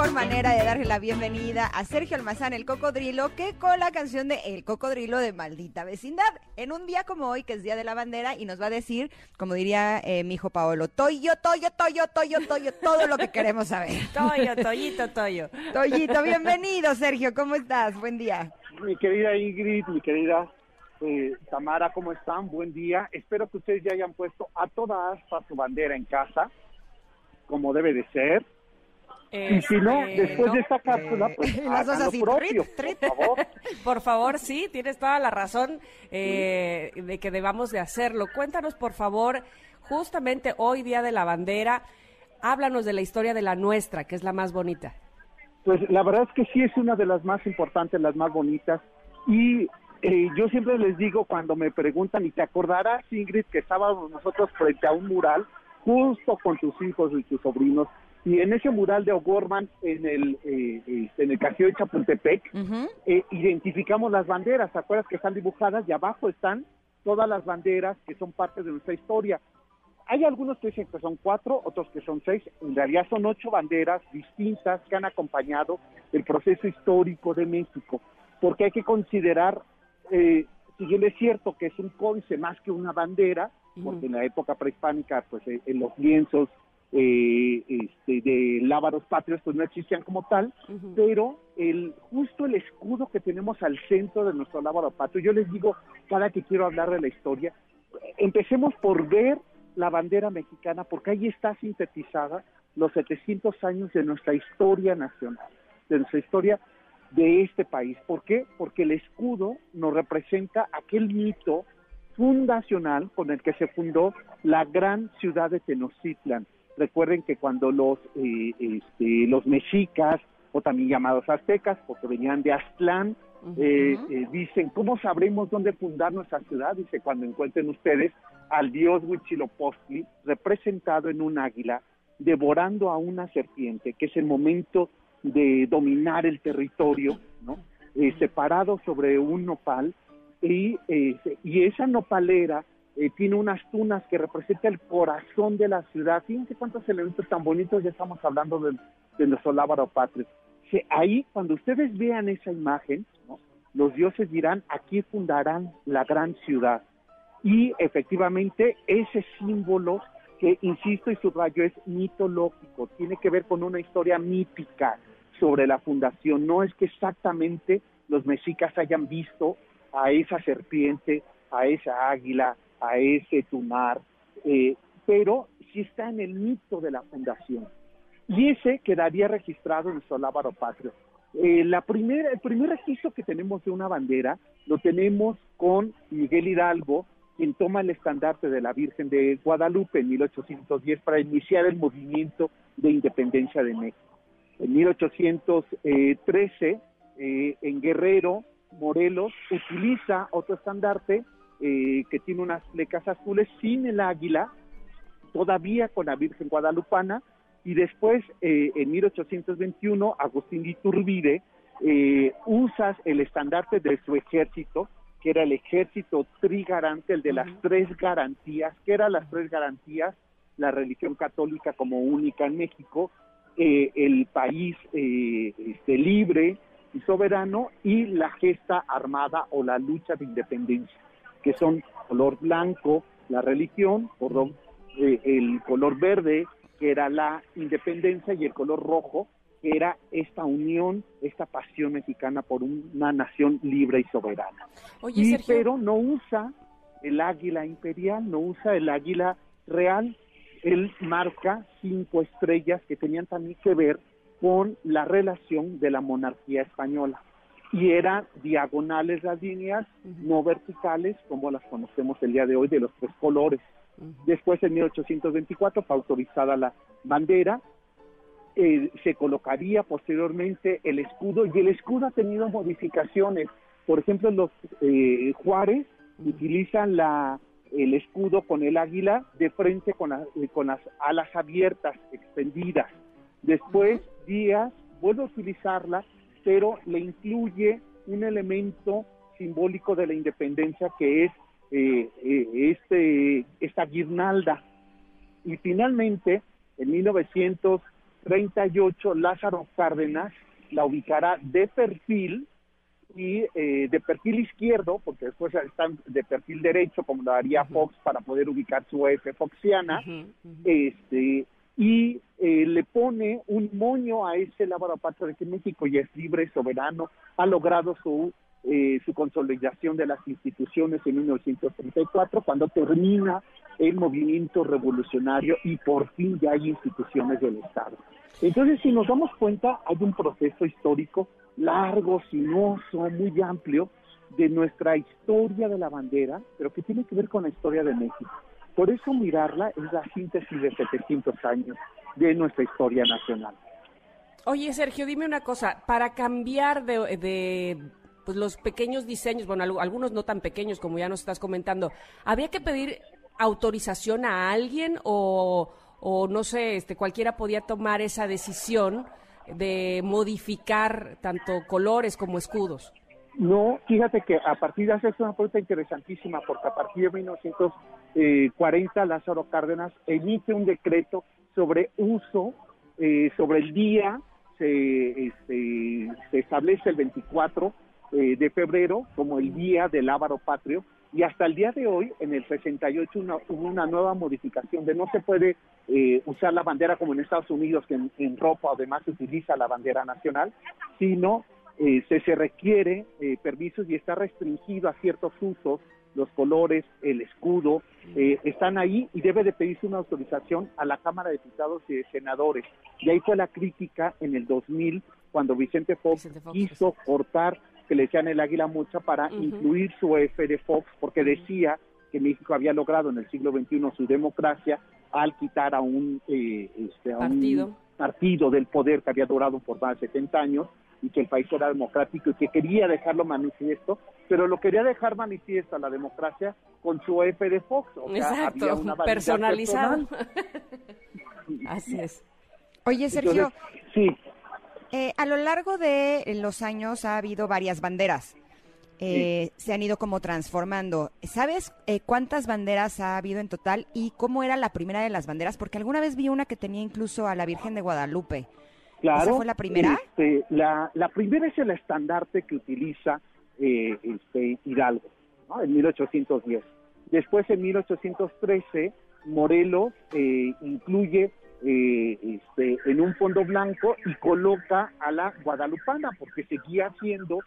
S2: mejor manera de darle la bienvenida a Sergio Almazán, el cocodrilo, que con la canción de El cocodrilo de Maldita Vecindad. En un día como hoy, que es Día de la Bandera, y nos va a decir, como diría eh, mi hijo Paolo, Toyo, Toyo, Toyo, Toyo, Toyo, todo lo que queremos saber.
S3: Toyo, Toyito, Toyo.
S2: Toyito, bienvenido, Sergio, ¿cómo estás? Buen día.
S5: Mi querida Ingrid, mi querida eh, Tamara, ¿cómo están? Buen día. Espero que ustedes ya hayan puesto a toda asta su bandera en casa, como debe de ser. Y si no,
S3: Este,
S5: después
S3: no.
S5: de esta cápsula, pues lo
S2: así,
S5: propio,
S2: trit, trit.
S5: por favor.
S3: Por favor, sí, tienes toda la razón eh, de que debamos de hacerlo. Cuéntanos, por favor, justamente hoy, Día de la Bandera, háblanos de la historia de la nuestra, que es la más bonita.
S5: Pues la verdad es que sí es una de las más importantes, las más bonitas. Y eh, yo siempre les digo cuando me preguntan, y te acordarás, Ingrid, que estábamos nosotros frente a un mural, justo con tus hijos y tus sobrinos, y en ese mural de O'Gorman, en el, eh, este, en el castillo de Chapultepec, eh, identificamos las banderas, ¿te acuerdas que están dibujadas? Y abajo están todas las banderas que son parte de nuestra historia. Hay algunos que dicen que son cuatro, otros que son seis. En realidad son ocho banderas distintas que han acompañado el proceso histórico de México. Porque hay que considerar, eh, si bien es cierto que es un códice más que una bandera, porque en la época prehispánica, pues eh, en los lienzos eh, este, de lábaros patrios pues no existían como tal, pero el justo el escudo que tenemos al centro de nuestro lábaro patrio, yo les digo cada que quiero hablar de la historia, empecemos por ver la bandera mexicana, porque ahí está sintetizada los 700 años de nuestra historia nacional, de nuestra historia de este país. ¿Por qué? Porque el escudo nos representa aquel mito fundacional con el que se fundó la gran ciudad de Tenochtitlan. Recuerden que cuando los, eh, este, los mexicas, o también llamados aztecas, porque venían de Aztlán, eh, eh, dicen, ¿cómo sabremos dónde fundar nuestra ciudad? Dice, cuando encuentren ustedes al dios Huitzilopochtli representado en un águila, devorando a una serpiente, que es el momento de dominar el territorio, ¿no? Eh, separado sobre un nopal, y, eh, y esa nopalera eh, tiene unas tunas que representa el corazón de la ciudad. Fíjense cuántos elementos tan bonitos ya estamos hablando de, de nuestro lábaro patrio. Ahí, cuando ustedes vean esa imagen, los dioses dirán, aquí fundarán la gran ciudad. Y efectivamente, ese símbolo que, insisto y subrayo, es mitológico, tiene que ver con una historia mítica sobre la fundación. No es que exactamente los mexicas hayan visto a esa serpiente, a esa águila, a ese tunar, eh, pero sí está en el mito de la fundación. Y ese quedaría registrado en nuestro lábaro patrio. Eh, la primera, el primer registro que tenemos de una bandera lo tenemos con Miguel Hidalgo, quien toma el estandarte de la Virgen de Guadalupe en 1810 para iniciar el movimiento de independencia de México. En 1813, eh, en Guerrero, Morelos, utiliza otro estandarte eh, que tiene unas flecas azules sin el águila, todavía con la Virgen Guadalupana, y después, eh, en 1821, Agustín de Iturbide eh, usa el estandarte de su ejército, que era el ejército trigarante, el de las tres garantías. que eran las tres garantías? La religión católica como única en México, eh, el país eh, este, libre y soberano y la gesta armada o la lucha de independencia, que son color blanco, la religión, color, eh, el color verde, que era la independencia, y el color rojo, que era esta unión, esta pasión mexicana por una nación libre y soberana.
S3: Oye,
S5: Y,
S3: Sergio.
S5: pero no usa el águila imperial, no usa el águila real. Él marca cinco estrellas que tenían también que ver con la relación de la monarquía española. Y eran diagonales las líneas, no verticales, como las conocemos el día de hoy, de los tres colores. Después, en 1824, fue autorizada la bandera, eh, se colocaría posteriormente el escudo y el escudo ha tenido modificaciones. Por ejemplo, los eh, Juárez utilizan la, el escudo con el águila de frente con, la- eh, con las alas abiertas, extendidas. Después, Díaz vuelve a utilizarla, pero le incluye un elemento simbólico de la independencia que es eh, eh, este, esta guirnalda. Y finalmente, en 38 Lázaro Cárdenas la ubicará de perfil y eh, de perfil izquierdo, porque después están de perfil derecho, como lo haría Fox para poder ubicar su F foxiana, este y eh, le pone un moño a ese laboratorio de que México ya es libre, soberano, ha logrado su eh, su consolidación de las instituciones en 1934, cuando termina el movimiento revolucionario y por fin ya hay instituciones del Estado. Entonces, si nos damos cuenta, hay un proceso histórico largo, sinuoso, muy amplio de nuestra historia de la bandera, pero que tiene que ver con la historia de México. Por eso mirarla es la síntesis de 700 años de nuestra historia nacional.
S3: Oye, Sergio, dime una cosa, para cambiar de, de, pues, los pequeños diseños, bueno, al- algunos no tan pequeños como ya nos estás comentando, ¿había que pedir autorización a alguien o, o no sé, este, cualquiera podía tomar esa decisión de modificar tanto colores como escudos?
S5: No, fíjate que a partir de hace es una pregunta interesantísima, porque a partir de 1940 Lázaro Cárdenas emite un decreto sobre uso, eh, sobre el día, se, este, se establece el 24 eh, de febrero como el día del Ávaro Patrio, y hasta el día de hoy, en el 68, una- hubo una nueva modificación de no se puede eh, usar la bandera como en Estados Unidos, que en, en ropa además se utiliza la bandera nacional, sino eh, se, se requiere eh, permisos y está restringido a ciertos usos, los colores, el escudo, eh, están ahí y debe de pedirse una autorización a la Cámara de Diputados y de Senadores. Y ahí fue la crítica en el 2000, cuando Vicente Fox,
S3: Vicente Fox,
S5: quiso cortar, que le decían el águila mucha, para incluir su F de Fox, porque decía que México había logrado en el siglo XXI su democracia al quitar a un, eh, este, a un
S3: Partido.
S5: partido del poder que había durado por más de 70 años y que el país era democrático y que quería dejarlo manifiesto, pero lo quería dejar manifiesto a la democracia con su F de Fox. O sea,
S3: Exacto,
S5: había una
S3: personalizado.
S5: personal.
S3: Así es.
S2: Oye, Sergio,
S5: Entonces, sí,
S2: eh, a lo largo de los años ha habido varias banderas. Eh, Se han ido como transformando. ¿Sabes eh, cuántas banderas ha habido en total y cómo era la primera de las banderas? Porque alguna vez vi una que tenía incluso a la Virgen de Guadalupe.
S5: Claro.
S2: ¿Esa fue la primera?
S5: Este, la, la primera es el estandarte que utiliza eh, este, Hidalgo, ¿no? en 1810. Después, en 1813, Morelos eh, incluye eh, este, en un fondo blanco y coloca a la guadalupana, porque seguía siendo,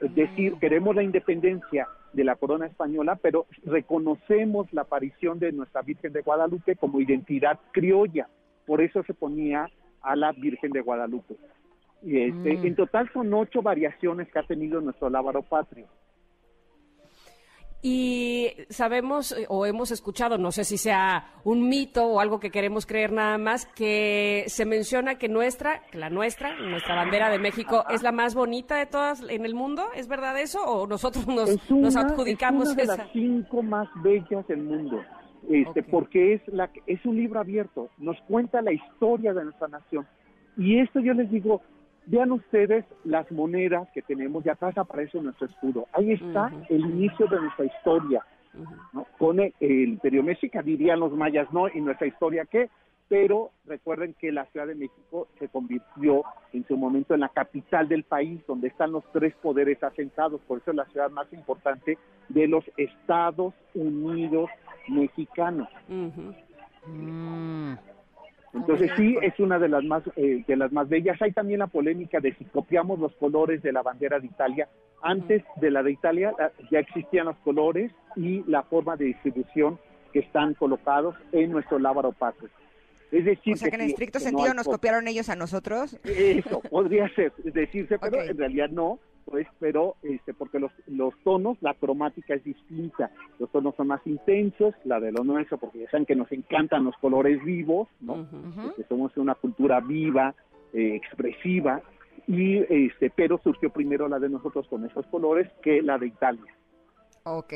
S5: es decir, queremos la independencia de la corona española, pero reconocemos la aparición de nuestra Virgen de Guadalupe como identidad criolla. Por eso se ponía a la Virgen de Guadalupe. Y este,
S2: Mm.
S5: En total son ocho variaciones que ha tenido nuestro lábaro patrio.
S3: Y sabemos eh, o hemos escuchado, no sé si sea un mito o algo que queremos creer nada más, que se menciona que nuestra, que la nuestra, nuestra bandera de México es la más bonita de todas en el mundo. ¿Es verdad eso o nosotros nos,
S5: es una,
S3: nos adjudicamos
S5: es una de
S3: esa?
S5: las cinco más bellas del mundo, este, porque es, la, es un libro abierto, nos cuenta la historia de nuestra nación. Y esto yo les digo, vean ustedes las monedas que tenemos y atrás aparece nuestro escudo. Ahí está el inicio de nuestra historia. ¿no? Con el, el Imperio México, dirían los mayas, no, y nuestra historia qué, pero recuerden que la Ciudad de México se convirtió en su momento en la capital del país, donde están los tres poderes asentados, por eso es la ciudad más importante de los Estados Unidos mexicanos.
S3: Ujú.
S2: Mm.
S5: Entonces sí es una de las más eh, de las más bellas. Hay también la polémica de si copiamos los colores de la bandera de Italia. Antes de la de Italia la- ya existían los colores y la forma de distribución que están colocados en nuestro lábaro patrio. Es decir,
S2: O sea que en
S5: sí,
S2: estricto
S5: que
S2: sentido nos
S5: co-
S2: copiaron ellos a nosotros.
S5: Eso podría ser decirse, pero en realidad no, pues, pero este, porque los, los tonos, la cromática es distinta. Los tonos son más intensos, la de lo nuestro, porque ya saben que nos encantan los colores vivos, ¿no? Que somos una cultura viva, eh, expresiva, y este, pero surgió primero la de nosotros con esos colores que la de Italia.
S2: Ok.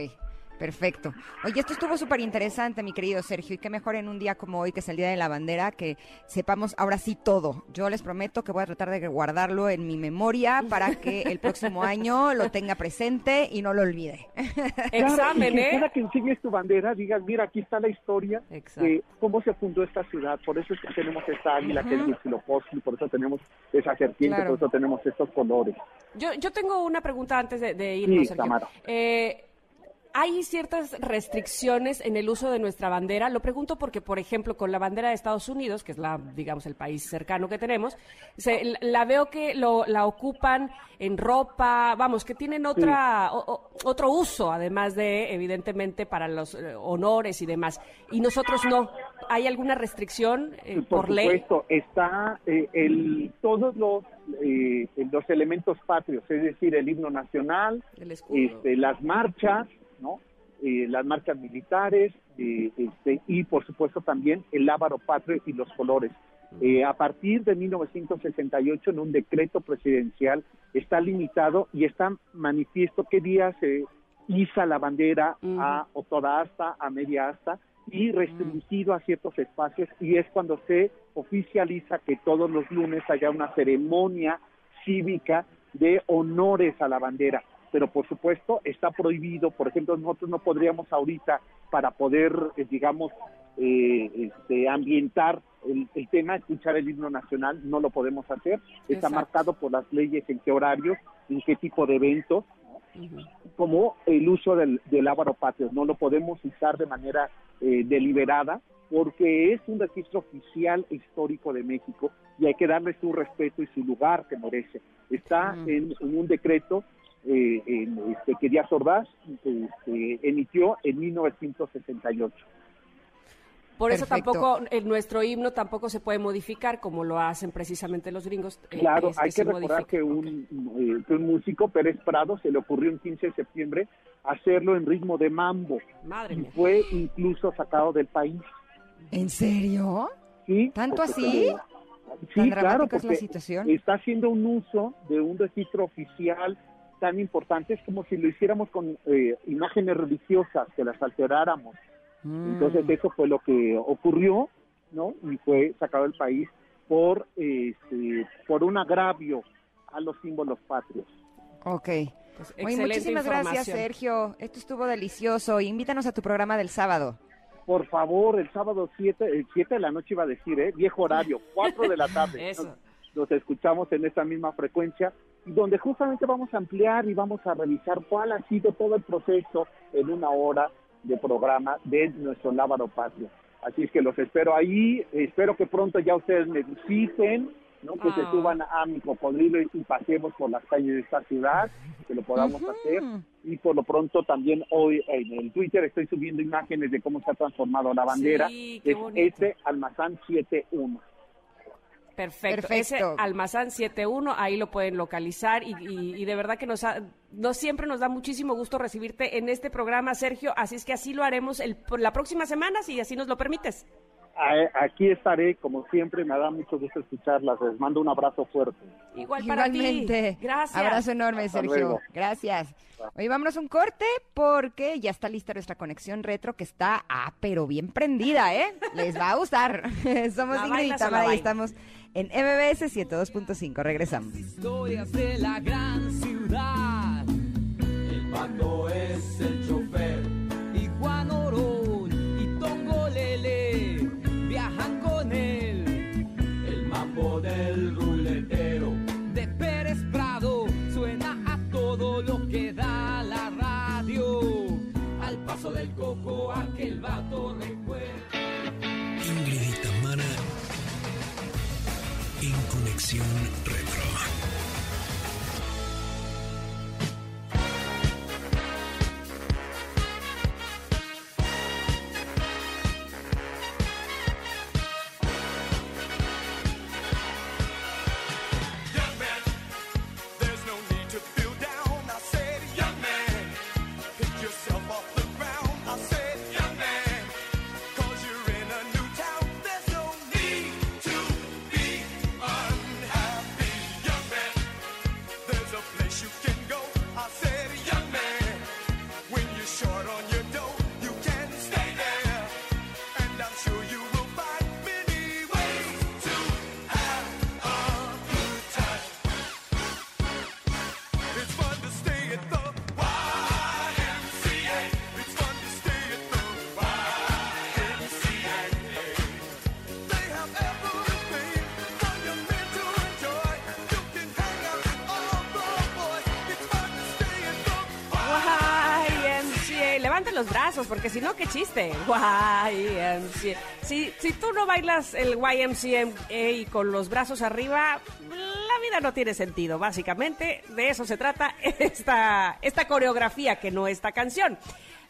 S2: Perfecto. Oye, esto estuvo súper interesante, mi querido Sergio, y qué mejor en un día como hoy, que es el Día de la Bandera, que sepamos ahora sí todo. Yo les prometo que voy a tratar de guardarlo en mi memoria para que el próximo año lo tenga presente y no lo olvide.
S3: Examen, ¿eh?
S5: Cada que enseñes tu bandera, digas, mira, aquí está la historia
S3: Exacto.
S5: de cómo se fundó esta ciudad. Por eso es que tenemos esta águila que es Huitzilopochtli, por eso tenemos esa serpiente,
S2: Claro.
S5: por eso tenemos estos colores.
S3: Yo, yo tengo una pregunta antes de, de irnos,
S5: Sí,
S3: Sergio.
S5: Tamara.
S3: Eh, ¿Hay ciertas restricciones en el uso de nuestra bandera? Lo pregunto porque, por ejemplo, con la bandera de Estados Unidos, que es la, digamos, el país cercano que tenemos, se- la veo que lo, la ocupan en ropa, vamos, que tienen otra, o- o- otro uso, además de, evidentemente, para los eh, honores y demás. Y nosotros no. ¿Hay alguna restricción eh, por,
S5: por
S3: ley?
S5: supuesto, está eh, el, todos los, eh, los elementos patrios, es decir, el himno nacional,
S3: El
S5: este, las marchas, ¿no? Eh, las marchas militares eh, este, y por supuesto también el lábaro patrio y los colores. Eh, a partir de 1968 en un decreto presidencial está limitado y está manifiesto qué día se iza la bandera a o toda asta, a media asta y restringido a ciertos espacios y es cuando se oficializa que todos los lunes haya una ceremonia cívica de honores a la bandera. Pero por supuesto está prohibido, por ejemplo, nosotros no podríamos ahorita para poder, eh, digamos, eh, este, ambientar el, el tema, escuchar el himno nacional, no lo podemos hacer. Está
S3: Exacto.
S5: marcado por las leyes en qué horarios, en qué tipo de eventos, como el uso del, del patrio. No lo podemos usar de manera eh, deliberada porque es un registro oficial e histórico de México y hay que darle su respeto y su lugar que merece. Está en, en un decreto eh, en, este, que Díaz Ordaz este, emitió en 1968.
S3: Por eso
S2: Perfecto.
S3: tampoco, en nuestro himno tampoco se puede modificar como lo hacen precisamente los gringos. eh,
S5: Claro,
S3: es
S5: hay que recordar que un, eh, que un músico, Pérez Prado, se le ocurrió el 15 de septiembre hacerlo en ritmo de mambo
S3: Madre
S5: y
S3: mía.
S5: fue incluso sacado del país.
S2: ¿En serio?
S5: ¿sí?
S2: ¿Tanto
S5: Porque
S2: así?
S5: Sí,
S2: ¿Tan
S5: claro,
S2: dramática es la
S5: porque
S2: situación?
S5: está haciendo un uso de un registro oficial tan importante, es como si lo hiciéramos con eh, imágenes religiosas, que las alteráramos.
S2: Mm.
S5: Entonces eso fue lo que ocurrió, ¿no? Y fue sacado del país por, este, por un agravio a los símbolos patrios.
S2: Ok.
S3: Pues, excelente
S2: muchísimas gracias. Sergio. Esto estuvo delicioso. Invítanos a tu programa del sábado.
S5: Por favor, el sábado 7 el 7 de la noche iba a decir, ¿eh? Viejo horario, 4 de la tarde.
S3: Eso.
S5: Nos, nos escuchamos en esta misma frecuencia, donde justamente vamos a ampliar y vamos a revisar cuál ha sido todo el proceso en una hora de programa de nuestro Lábaro Patrio. Así es que los espero ahí, espero que pronto ya ustedes me visiten, ¿no? que se
S3: Ah.
S5: suban a mi cocodrilo y, pasemos por las calles de esta ciudad, que lo podamos hacer. Y por lo pronto también hoy en el Twitter estoy subiendo imágenes de cómo se ha transformado la bandera.
S3: Sí,
S5: es este Almazán 71.
S3: Perfecto.
S2: Perfecto.
S3: Ese Almazán 71, ahí lo pueden localizar y, y- y de verdad que nos, ha- nos siempre nos da muchísimo gusto recibirte en este programa, Sergio. Así es que así lo haremos el, la próxima semana, si así nos lo permites.
S5: Aquí estaré, como siempre, me da mucho gusto escucharlas. Les mando un abrazo fuerte.
S3: Igual para
S2: Igualmente.
S3: ti. Gracias.
S2: Abrazo enorme,
S5: Hasta
S2: Sergio.
S5: luego.
S2: Gracias. Oye, vámonos a un corte porque ya está lista nuestra conexión retro que está, ah, pero bien prendida, ¿eh? Les va a gustar. Somos
S3: ¿La
S2: Ingrid y Tamara y estamos en MBS 102.5. Regresamos.
S4: Historias de la gran ciudad. El pato es el coco aquel vato recuerda.
S1: Ingrid y Tamara en Conexión Retro.
S3: Brazos, porque si no, qué chiste. YMCA. Si, si tú no bailas el YMCA con los brazos arriba, la vida no tiene sentido. Básicamente, de eso se trata esta, esta coreografía, que no esta canción.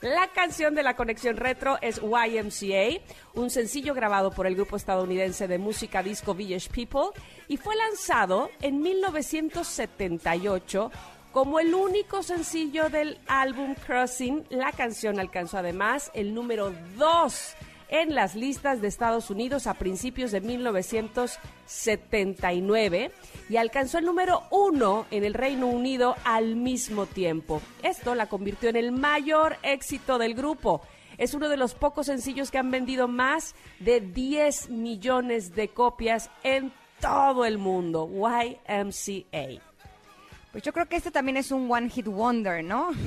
S3: La canción de la conexión retro es YMCA, un sencillo grabado por el grupo estadounidense de música disco Village People y fue lanzado en 1978 como el único sencillo del álbum Crossing. La canción alcanzó además el número 2 en las listas de Estados Unidos a principios de 1979 y alcanzó el número uno en el Reino Unido al mismo tiempo. Esto la convirtió en el mayor éxito del grupo. Es uno de los pocos sencillos que han vendido más de 10 millones de copias en todo el mundo. YMCA.
S2: Pues yo creo que este también es un one hit wonder, ¿no?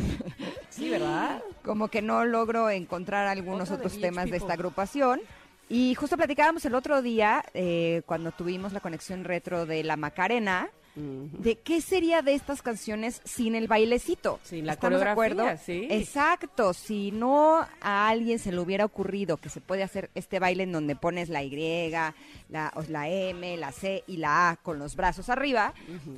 S3: Sí, ¿verdad?
S2: Como que no logro encontrar algunos
S3: Otro
S2: otros temas de esta agrupación. Y justo platicábamos el otro día, eh, cuando tuvimos la conexión retro de la Macarena, de qué sería de estas canciones sin el bailecito.
S3: Sin la
S2: ¿Estamos de
S3: coreografía,
S2: acuerdo?
S3: sí.
S2: Exacto. Si no a alguien se le hubiera ocurrido que se puede hacer este baile en donde pones la Y, la, la M, la C y la A con los brazos arriba,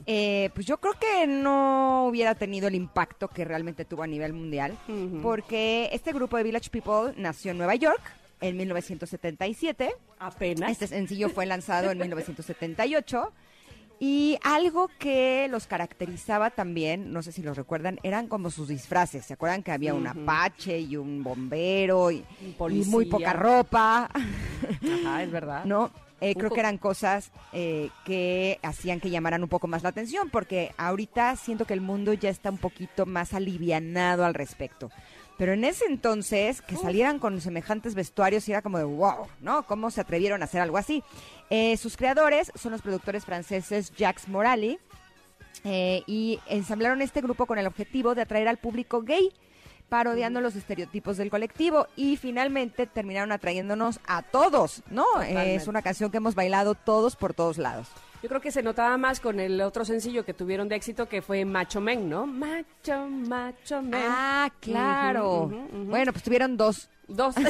S2: eh, pues yo creo que no hubiera tenido el impacto que realmente tuvo a nivel mundial, porque este grupo de Village People nació en Nueva York en 1977.
S3: Apenas.
S2: Este sencillo fue lanzado en 1978. Y algo que los caracterizaba también, no sé si los recuerdan, eran como sus disfraces. ¿Se acuerdan que había un apache y un bombero y,
S3: Un
S2: y muy poca ropa?
S3: Ajá, es verdad.
S2: ¿No? Eh, creo que eran cosas eh, que hacían que llamaran un poco más la atención, porque ahorita siento que el mundo ya está un poquito más alivianado al respecto. Pero en ese entonces, que salieran con semejantes vestuarios, y era como de wow, ¿no? ¿Cómo se atrevieron a hacer algo así? Eh, sus creadores son los productores franceses Jacques Morali, eh, y ensamblaron este grupo con el objetivo de atraer al público gay, parodiando los estereotipos del colectivo y finalmente terminaron atrayéndonos a todos, ¿no?
S3: Totalmente.
S2: Es una canción que hemos bailado todos por todos lados.
S3: Yo creo que se notaba más con el otro sencillo que tuvieron de éxito que fue Macho Men, ¿no? Macho, Macho Men.
S2: Ah, claro. Bueno, pues tuvieron dos.
S3: Dos.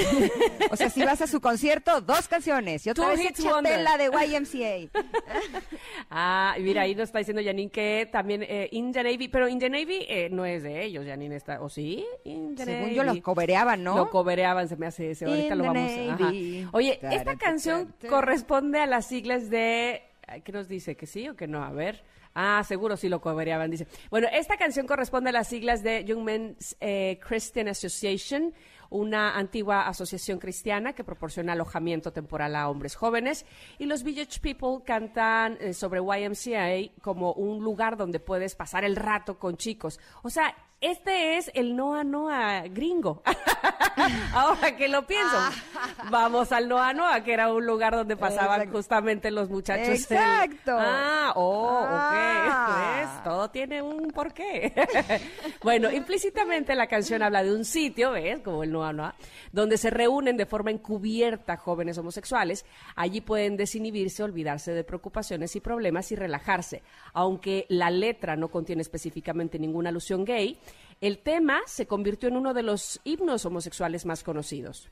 S2: O sea, si vas a su concierto, dos canciones. Y otra
S3: Two
S2: vez échate la de YMCA.
S3: ah, mira, ahí nos está diciendo Janine que también eh, In the Navy, pero In the Navy eh, no es de ellos, Janine está, ¿o sí? In the
S2: Según
S3: Navy.
S2: yo, los cobereaban, ¿no?
S3: Lo cobereaban, se me hace ese. Ahorita
S2: In
S3: lo vamos a.
S2: Navy.
S3: ajá. Oye,
S2: Ta, ta,
S3: esta
S2: ta,
S3: canción corresponde a las siglas de. ¿Qué nos dice? ¿Que sí o que no? A ver. Ah, seguro sí lo cobereaban, dice. Bueno, esta canción corresponde a las siglas de Young Men's eh, Christian Association, una antigua asociación cristiana que proporciona alojamiento temporal a hombres jóvenes. Y los Village People cantan eh, sobre YMCA como un lugar donde puedes pasar el rato con chicos. O sea, este es el Noa Noa gringo. Ahora que lo pienso, vamos al Noa Noa, que era un lugar donde pasaban
S2: Exacto.
S3: justamente los muchachos. el-
S2: Exacto.
S3: Ah, oh,
S2: Ah.
S3: ok. ¿Ves? Todo tiene un porqué. bueno, implícitamente la canción habla de un sitio, ¿ves? Como el Noa Noa, donde se reúnen de forma encubierta jóvenes homosexuales. Allí pueden desinhibirse, olvidarse de preocupaciones y problemas y relajarse. Aunque la letra no contiene específicamente ninguna alusión gay, el tema se convirtió en uno de los himnos homosexuales más conocidos.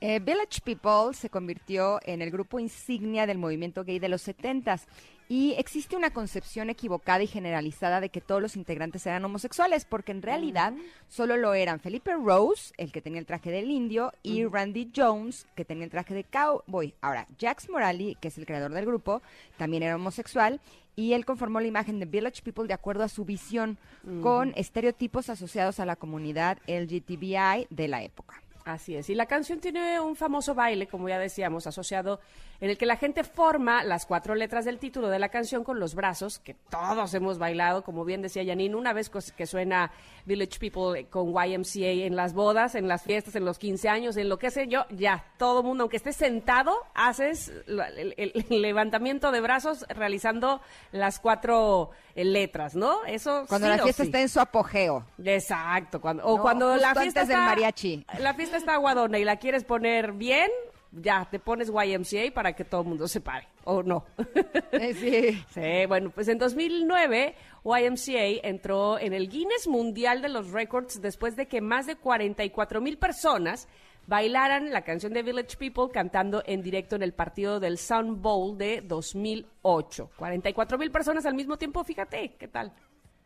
S2: Eh, Village People se convirtió en el grupo insignia del movimiento gay de los 70 y existe una concepción equivocada y generalizada de que todos los integrantes eran homosexuales, porque en realidad solo lo eran Felipe Rose, el que tenía el traje del indio, y Randy Jones, que tenía el traje de cowboy. Ahora, Jax Morali, que es el creador del grupo, también era homosexual y él conformó la imagen de Village People de acuerdo a su visión, con estereotipos asociados a la comunidad LGTBI de la época.
S3: Así es. Y la canción tiene un famoso baile, como ya decíamos, asociado en el que la gente forma las cuatro letras del título de la canción con los brazos, que todos hemos bailado, como bien decía Janine, una vez que suena Village People con YMCA en las bodas, en las fiestas, en los 15 años, en lo que sé yo, ya, todo mundo, aunque estés sentado, haces el, el- el levantamiento de brazos realizando las cuatro eh, letras, ¿no? Eso
S2: Cuando
S3: sí
S2: la fiesta
S3: sí.
S2: está en su apogeo.
S3: Exacto, cuando, o
S2: No,
S3: cuando la fiesta
S2: antes del
S3: está,
S2: mariachi.
S3: la fiesta está aguadona y la quieres poner bien, ya te pones YMCA para que todo el mundo se pare, o no.
S2: Eh, sí.
S3: Sí, bueno, pues en 2009 YMCA entró en el Guinness Mundial de los Records después de que más de 44 mil personas bailaran la canción de Village People cantando en directo en el partido del Sun Bowl de 2008. 44 mil personas al mismo tiempo, fíjate, ¿qué tal?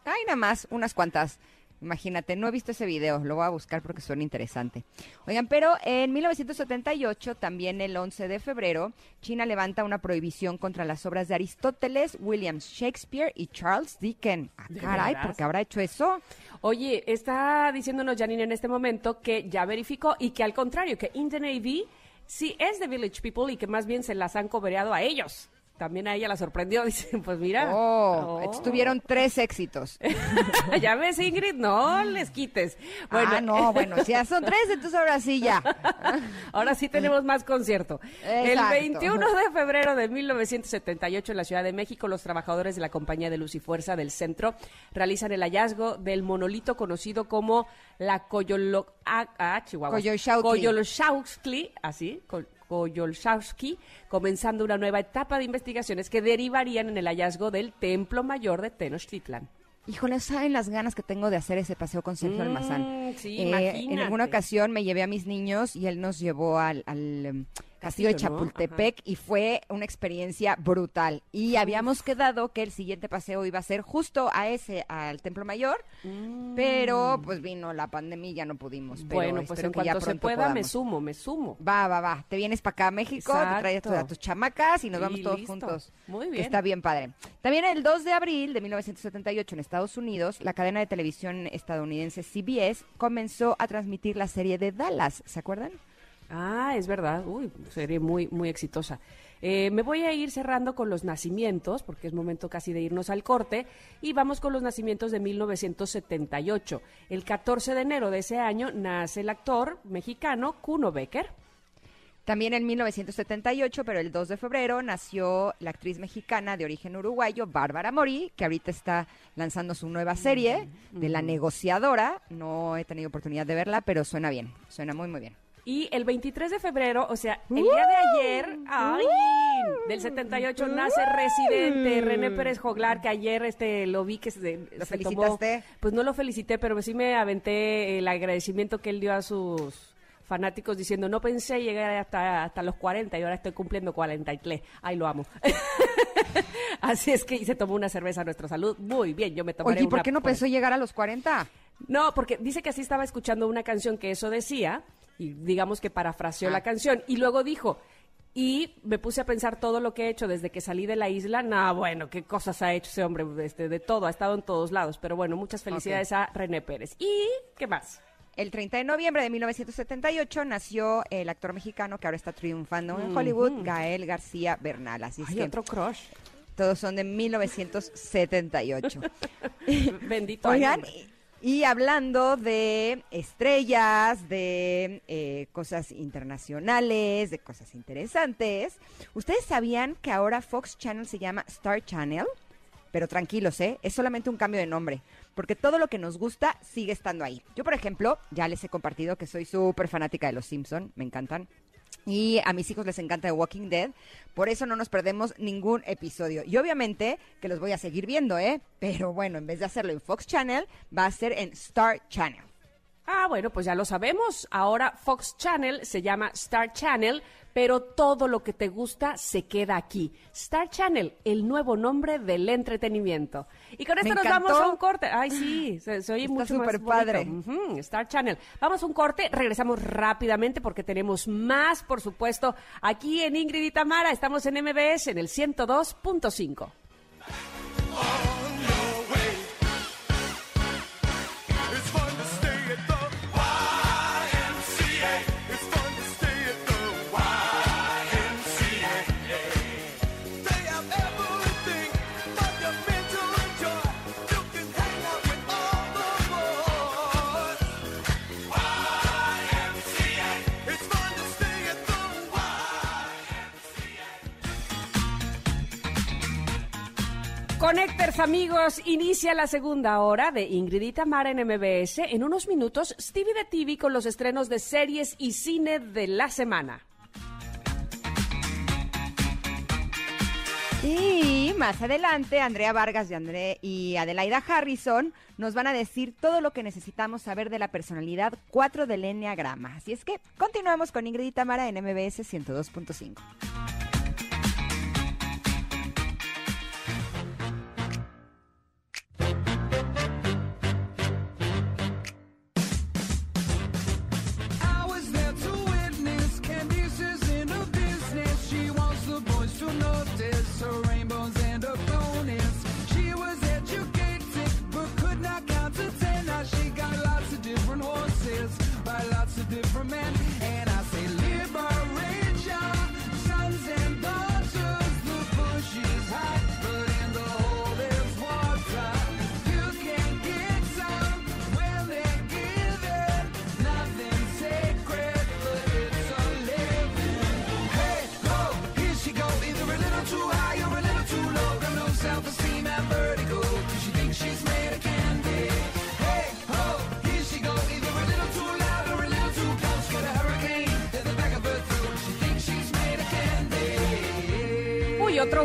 S2: Hay nada más, unas cuantas. Imagínate, no he visto ese video, lo voy a buscar porque suena interesante. Oigan, pero en 1978, también el 11 de febrero, China levanta una prohibición contra las obras de Aristóteles, William Shakespeare y Charles Dickens. Ah,
S3: ¿De
S2: caray? ¿por qué habrá hecho eso?
S3: Oye, está diciéndonos Janine en este momento que ya verificó y que al contrario, que In the Navy sí es de Village People y que más bien se las han cobereado a ellos. También a ella la sorprendió, dice, pues mira.
S2: Oh,
S3: Oh.
S2: tuvieron tres éxitos.
S3: ya ves, Ingrid, no les quites. Bueno,
S2: ah, no, bueno, si ya son tres, entonces ahora sí ya.
S3: Ahora sí tenemos más concierto. El
S2: Exacto.
S3: 21 de febrero de 1978 en la Ciudad de México, los trabajadores de la compañía de Luz y Fuerza del centro realizan el hallazgo del monolito conocido como la Coyolo... Ah, ah, Chihuahua.
S2: Coyolxauhqui.
S3: Así, Co- Coyolxauhqui, comenzando una nueva etapa de investigaciones que derivarían en el hallazgo del Templo Mayor de Tenochtitlan.
S2: Híjole, ¿saben las ganas que tengo de hacer ese paseo con Sergio
S3: Mm,
S2: Almazán?
S3: sí,
S2: Eh, en alguna ocasión me llevé a mis niños y él nos llevó al, al, em, castillo de. Chapultepec y fue una experiencia brutal. Y habíamos quedado que el siguiente paseo iba a ser justo a ese, al Templo Mayor, pero pues vino la pandemia y ya no pudimos. Pero
S3: Mm. bueno, pues en
S2: que ya
S3: cuanto se
S2: pronto
S3: pueda, me
S2: podamos.
S3: sumo, me sumo.
S2: Va, va, va. Te vienes para acá a México, te traes a, tus chamacas y nos vamos todos
S3: listo.
S2: juntos.
S3: Muy bien.
S2: Está bien padre. También el 2 de abril de 1978 en Estados Unidos, la cadena de televisión estadounidense CBS comenzó a transmitir la serie de Dallas. ¿Se acuerdan?
S3: Ah, es verdad. Uy, serie muy, muy exitosa. Eh, me voy a ir cerrando con los nacimientos, porque es momento casi de irnos al corte, y vamos con los nacimientos de 1978. El 14 de enero de ese año nace el actor mexicano Kuno Becker.
S2: También en 1978, pero el 2 de febrero, nació la actriz mexicana de origen uruguayo, Bárbara Mori, que ahorita está lanzando su nueva serie de La Negociadora. No he tenido oportunidad de verla, pero suena bien, suena muy, muy bien.
S3: Y el 23 de febrero, o sea, el día de ayer, ay, del 78, nace Residente, René Pérez Joglar, que ayer este lo vi que se,
S2: ¿Lo
S3: se
S2: felicitaste?
S3: tomó- pues no lo felicité, pero sí me aventé el agradecimiento que él dio a sus fanáticos diciendo, no pensé llegar hasta, hasta los 40 y ahora estoy cumpliendo 43. Ay, lo amo. Así es que y se tomó una cerveza a nuestra salud. Muy bien, yo me tomaré
S2: Oye, ¿y por
S3: una
S2: qué no pensó llegar a los 40?
S3: No, porque dice que así estaba escuchando una canción que eso decía, y digamos que parafraseó
S2: Ah.
S3: la canción, y luego dijo, y me puse a pensar todo lo que he hecho desde que salí de la isla. No, bueno, qué cosas ha hecho ese hombre, este, de todo, ha estado en todos lados. Pero bueno, muchas felicidades a René Pérez. ¿Y qué más?
S2: El 30 de noviembre de 1978 nació el actor mexicano que ahora está triunfando en Hollywood, Gael García Bernal. Así es que
S3: otro crush.
S2: todos son de 1978.
S3: Bendito.
S2: Oigan. Y, hablando de estrellas, de eh, cosas internacionales, de cosas interesantes, ¿ustedes sabían que ahora Fox Channel se llama Star Channel? Pero tranquilos, ¿eh? Es solamente un cambio de nombre, porque todo lo que nos gusta sigue estando ahí. Yo, por ejemplo, ya les he compartido que soy súper fanática de Los Simpson, me encantan. Y a mis hijos les encanta The Walking Dead, por eso no nos perdemos ningún episodio. Y obviamente que los voy a seguir viendo, ¿eh? Pero bueno, en vez de hacerlo en Fox Channel, va a ser en Star Channel.
S3: Ah, bueno, pues ya lo sabemos. Ahora Fox Channel se llama Star Channel, pero todo lo que te gusta se queda aquí. Star Channel, el nuevo nombre del entretenimiento. Y con esto
S2: Me
S3: nos
S2: encantó.
S3: vamos a un corte. Ay, sí, se, se oye
S2: Está
S3: mucho más
S2: súper
S3: bonito.
S2: padre.
S3: Star Channel. Vamos a un corte, regresamos rápidamente porque tenemos más, por supuesto, aquí en Ingrid y Tamara. Estamos en MBS en el 102.5. Amigos, inicia la segunda hora de Ingrid y Tamara en MBS. En unos minutos, Stevie de TV con los estrenos de series y cine de la semana.
S2: Y más adelante, Andrea Vargas y, André y Adelaida Harrison nos van a decir todo lo que necesitamos saber de la personalidad 4 del Enneagrama. Así es que continuamos con Ingrid y Tamara en MBS 102.5.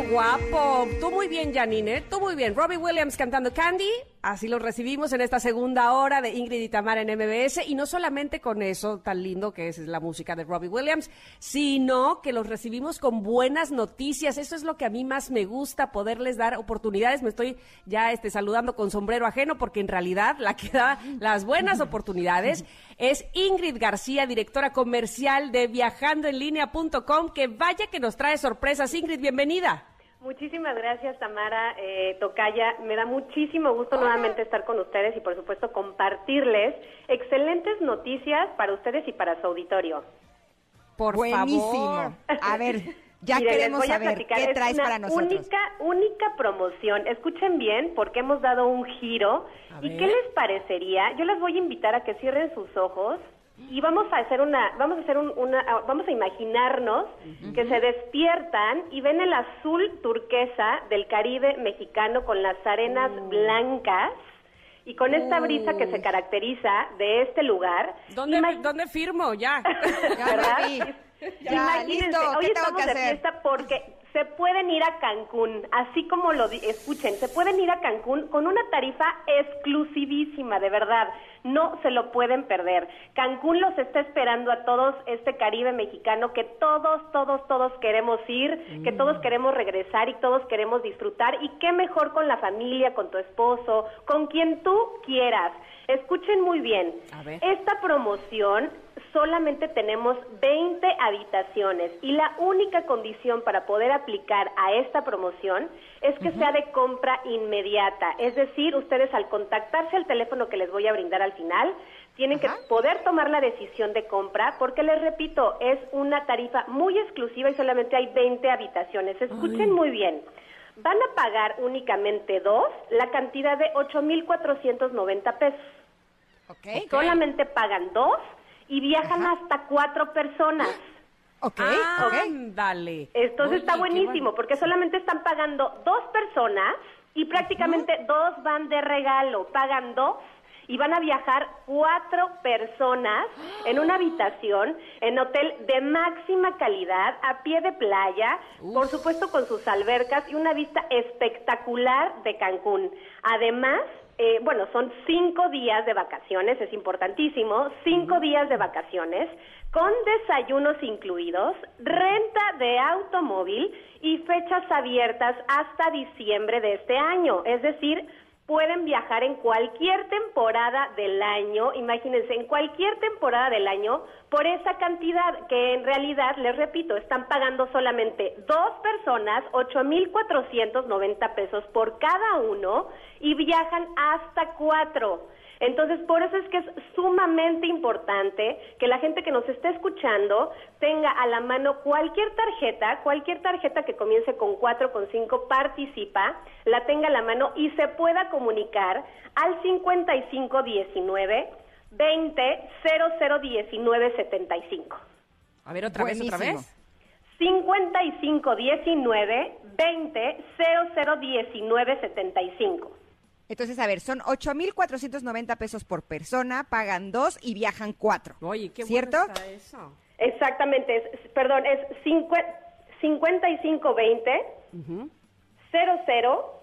S3: guapo. Tú muy bien, Janine. ¿eh? Tú muy bien. Robbie Williams cantando Candy. Así lo recibimos en esta segunda hora de Ingrid y Tamara en MBS. Y no solamente con eso tan lindo que es la música de Robbie Williams, sino que los recibimos con buenas noticias. Eso es lo que a mí más me gusta, poderles dar oportunidades. Me estoy ya este, saludando con sombrero ajeno porque en realidad la que da las buenas oportunidades es Ingrid García, directora comercial de viajandoenlinea.com. Que vaya que nos trae sorpresas. Ingrid, bienvenida.
S6: Muchísimas gracias, Tamara eh, Tocaya. Me da muchísimo gusto nuevamente estar con ustedes y, por supuesto, compartirles excelentes noticias para ustedes y para su auditorio.
S3: Por
S2: Buenísimo.
S3: favor.
S2: A ver, ya
S6: Miren,
S2: queremos
S6: voy a
S2: saber
S6: platicar,
S2: qué
S6: es
S2: traes
S6: una
S2: para nosotros.
S6: Única, única promoción. Escuchen bien, porque hemos dado un giro. ¿Y qué les parecería? Yo les voy a invitar a que cierren sus ojos y vamos a hacer una, vamos a hacer un- una, ah, vamos a imaginarnos que se despiertan y ven el azul turquesa del Caribe mexicano con las arenas
S3: Uh.
S6: blancas. Y con esta brisa que se caracteriza de este lugar,
S3: ¿Dónde, ¿Dónde firmo? Ya.
S2: Ya
S6: ¿verdad?
S2: Ya,
S6: Imagínense,
S2: listo,
S6: hoy
S2: ¿qué tengo
S6: estamos
S2: que
S6: de fiesta porque se pueden ir a Cancún, así como lo di- escuchen, se pueden ir a Cancún con una tarifa exclusivísima, de verdad, no se lo pueden perder. Cancún los está esperando a todos, este Caribe mexicano que todos, todos, todos queremos ir, que todos queremos regresar y todos queremos disfrutar y qué mejor con la familia, con tu esposo, con quien tú quieras. Escuchen muy bien. Esta promoción solamente tenemos 20 habitaciones y la única condición para poder aplicar a esta promoción es que sea de compra inmediata. Es decir, ustedes al contactarse al teléfono que les voy a brindar al final, tienen
S2: Ajá.
S6: que poder tomar la decisión de compra porque les repito, es una tarifa muy exclusiva y solamente hay 20 habitaciones. Escuchen muy bien. Van a pagar únicamente dos la cantidad de 8.490 pesos.
S2: Ok,
S6: Solamente pagan dos y viajan
S2: Ajá.
S6: hasta cuatro personas.
S2: Ok,
S3: Ah,
S2: ok.
S3: Dale.
S6: Entonces está
S3: Oye,
S6: buenísimo
S3: bueno.
S6: porque solamente están pagando dos personas y prácticamente dos van de regalo. Pagan dos y van a viajar cuatro personas en una habitación en hotel de máxima calidad, a pie de playa, por supuesto con sus albercas y una vista espectacular de Cancún. Además, eh, bueno, son cinco días de vacaciones, es importantísimo, cinco días de vacaciones, con desayunos incluidos, renta de automóvil y fechas abiertas hasta diciembre de este año. Es decir, pueden viajar en cualquier temporada del año, imagínense, en cualquier temporada del año, por esa cantidad que en realidad, les repito, están pagando solamente dos personas, 8.490 pesos por cada uno y viajan hasta cuatro. Entonces, por eso es que es sumamente importante que la gente que nos esté escuchando tenga a la mano cualquier tarjeta, cualquier tarjeta que comience con 4, con 5, participa, la tenga a la mano y se pueda comunicar al 5519 20 0019 75.
S3: A ver, otra vez, otra vez.
S6: 5519 20 0019 75.
S2: Entonces, a ver, son 8.490 pesos por persona, pagan dos y viajan cuatro.
S3: Oye, qué
S2: ¿Cierto?
S3: bueno está eso.
S6: Exactamente, es, perdón, es cincu- 5520 00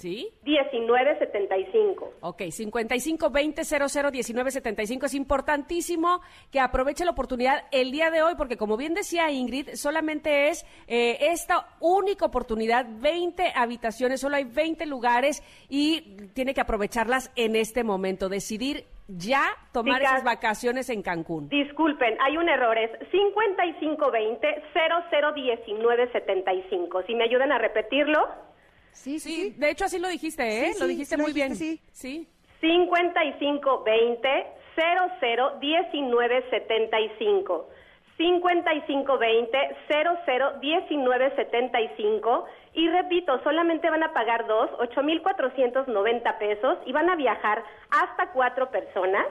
S3: ¿Sí?
S6: 1975.
S3: Ok, 55 20 00 19 75. Es importantísimo que aproveche la oportunidad el día de hoy, porque como bien decía Ingrid, solamente es eh, esta única oportunidad, 20 habitaciones, solo hay 20 lugares y tiene que aprovecharlas en este momento. Decidir ya tomar
S6: Chicas.
S3: esas vacaciones en Cancún.
S6: Disculpen, hay un error, es 5520 001975. Si me ayudan a repetirlo,
S2: Sí, sí,
S3: Sí,
S2: sí.
S3: de hecho así lo dijiste, ¿eh?
S2: Sí,
S3: lo
S2: sí,
S3: dijiste
S2: sí lo
S3: muy bien.
S2: dijiste,
S3: Sí.
S6: 5520 001975. 5520 001975 y repito, solamente van a pagar dos, 8.490 pesos y van a viajar hasta cuatro personas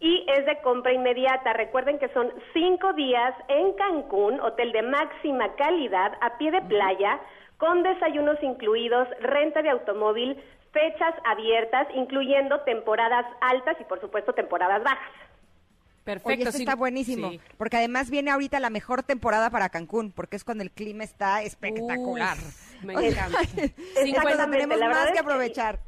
S6: y es de compra inmediata. Recuerden que son cinco días en Cancún, hotel de máxima calidad, a pie de playa, con desayunos incluidos, renta de automóvil, fechas abiertas, incluyendo temporadas altas y por supuesto temporadas bajas.
S3: Perfecto.
S2: Oye, esto
S3: sí.
S2: está buenísimo,
S3: Sí.
S2: porque además viene ahorita la mejor temporada para Cancún, porque es cuando el clima está espectacular.
S3: Uf, me encanta.
S2: Tenemos más
S6: es
S2: que
S6: que-
S2: aprovechar.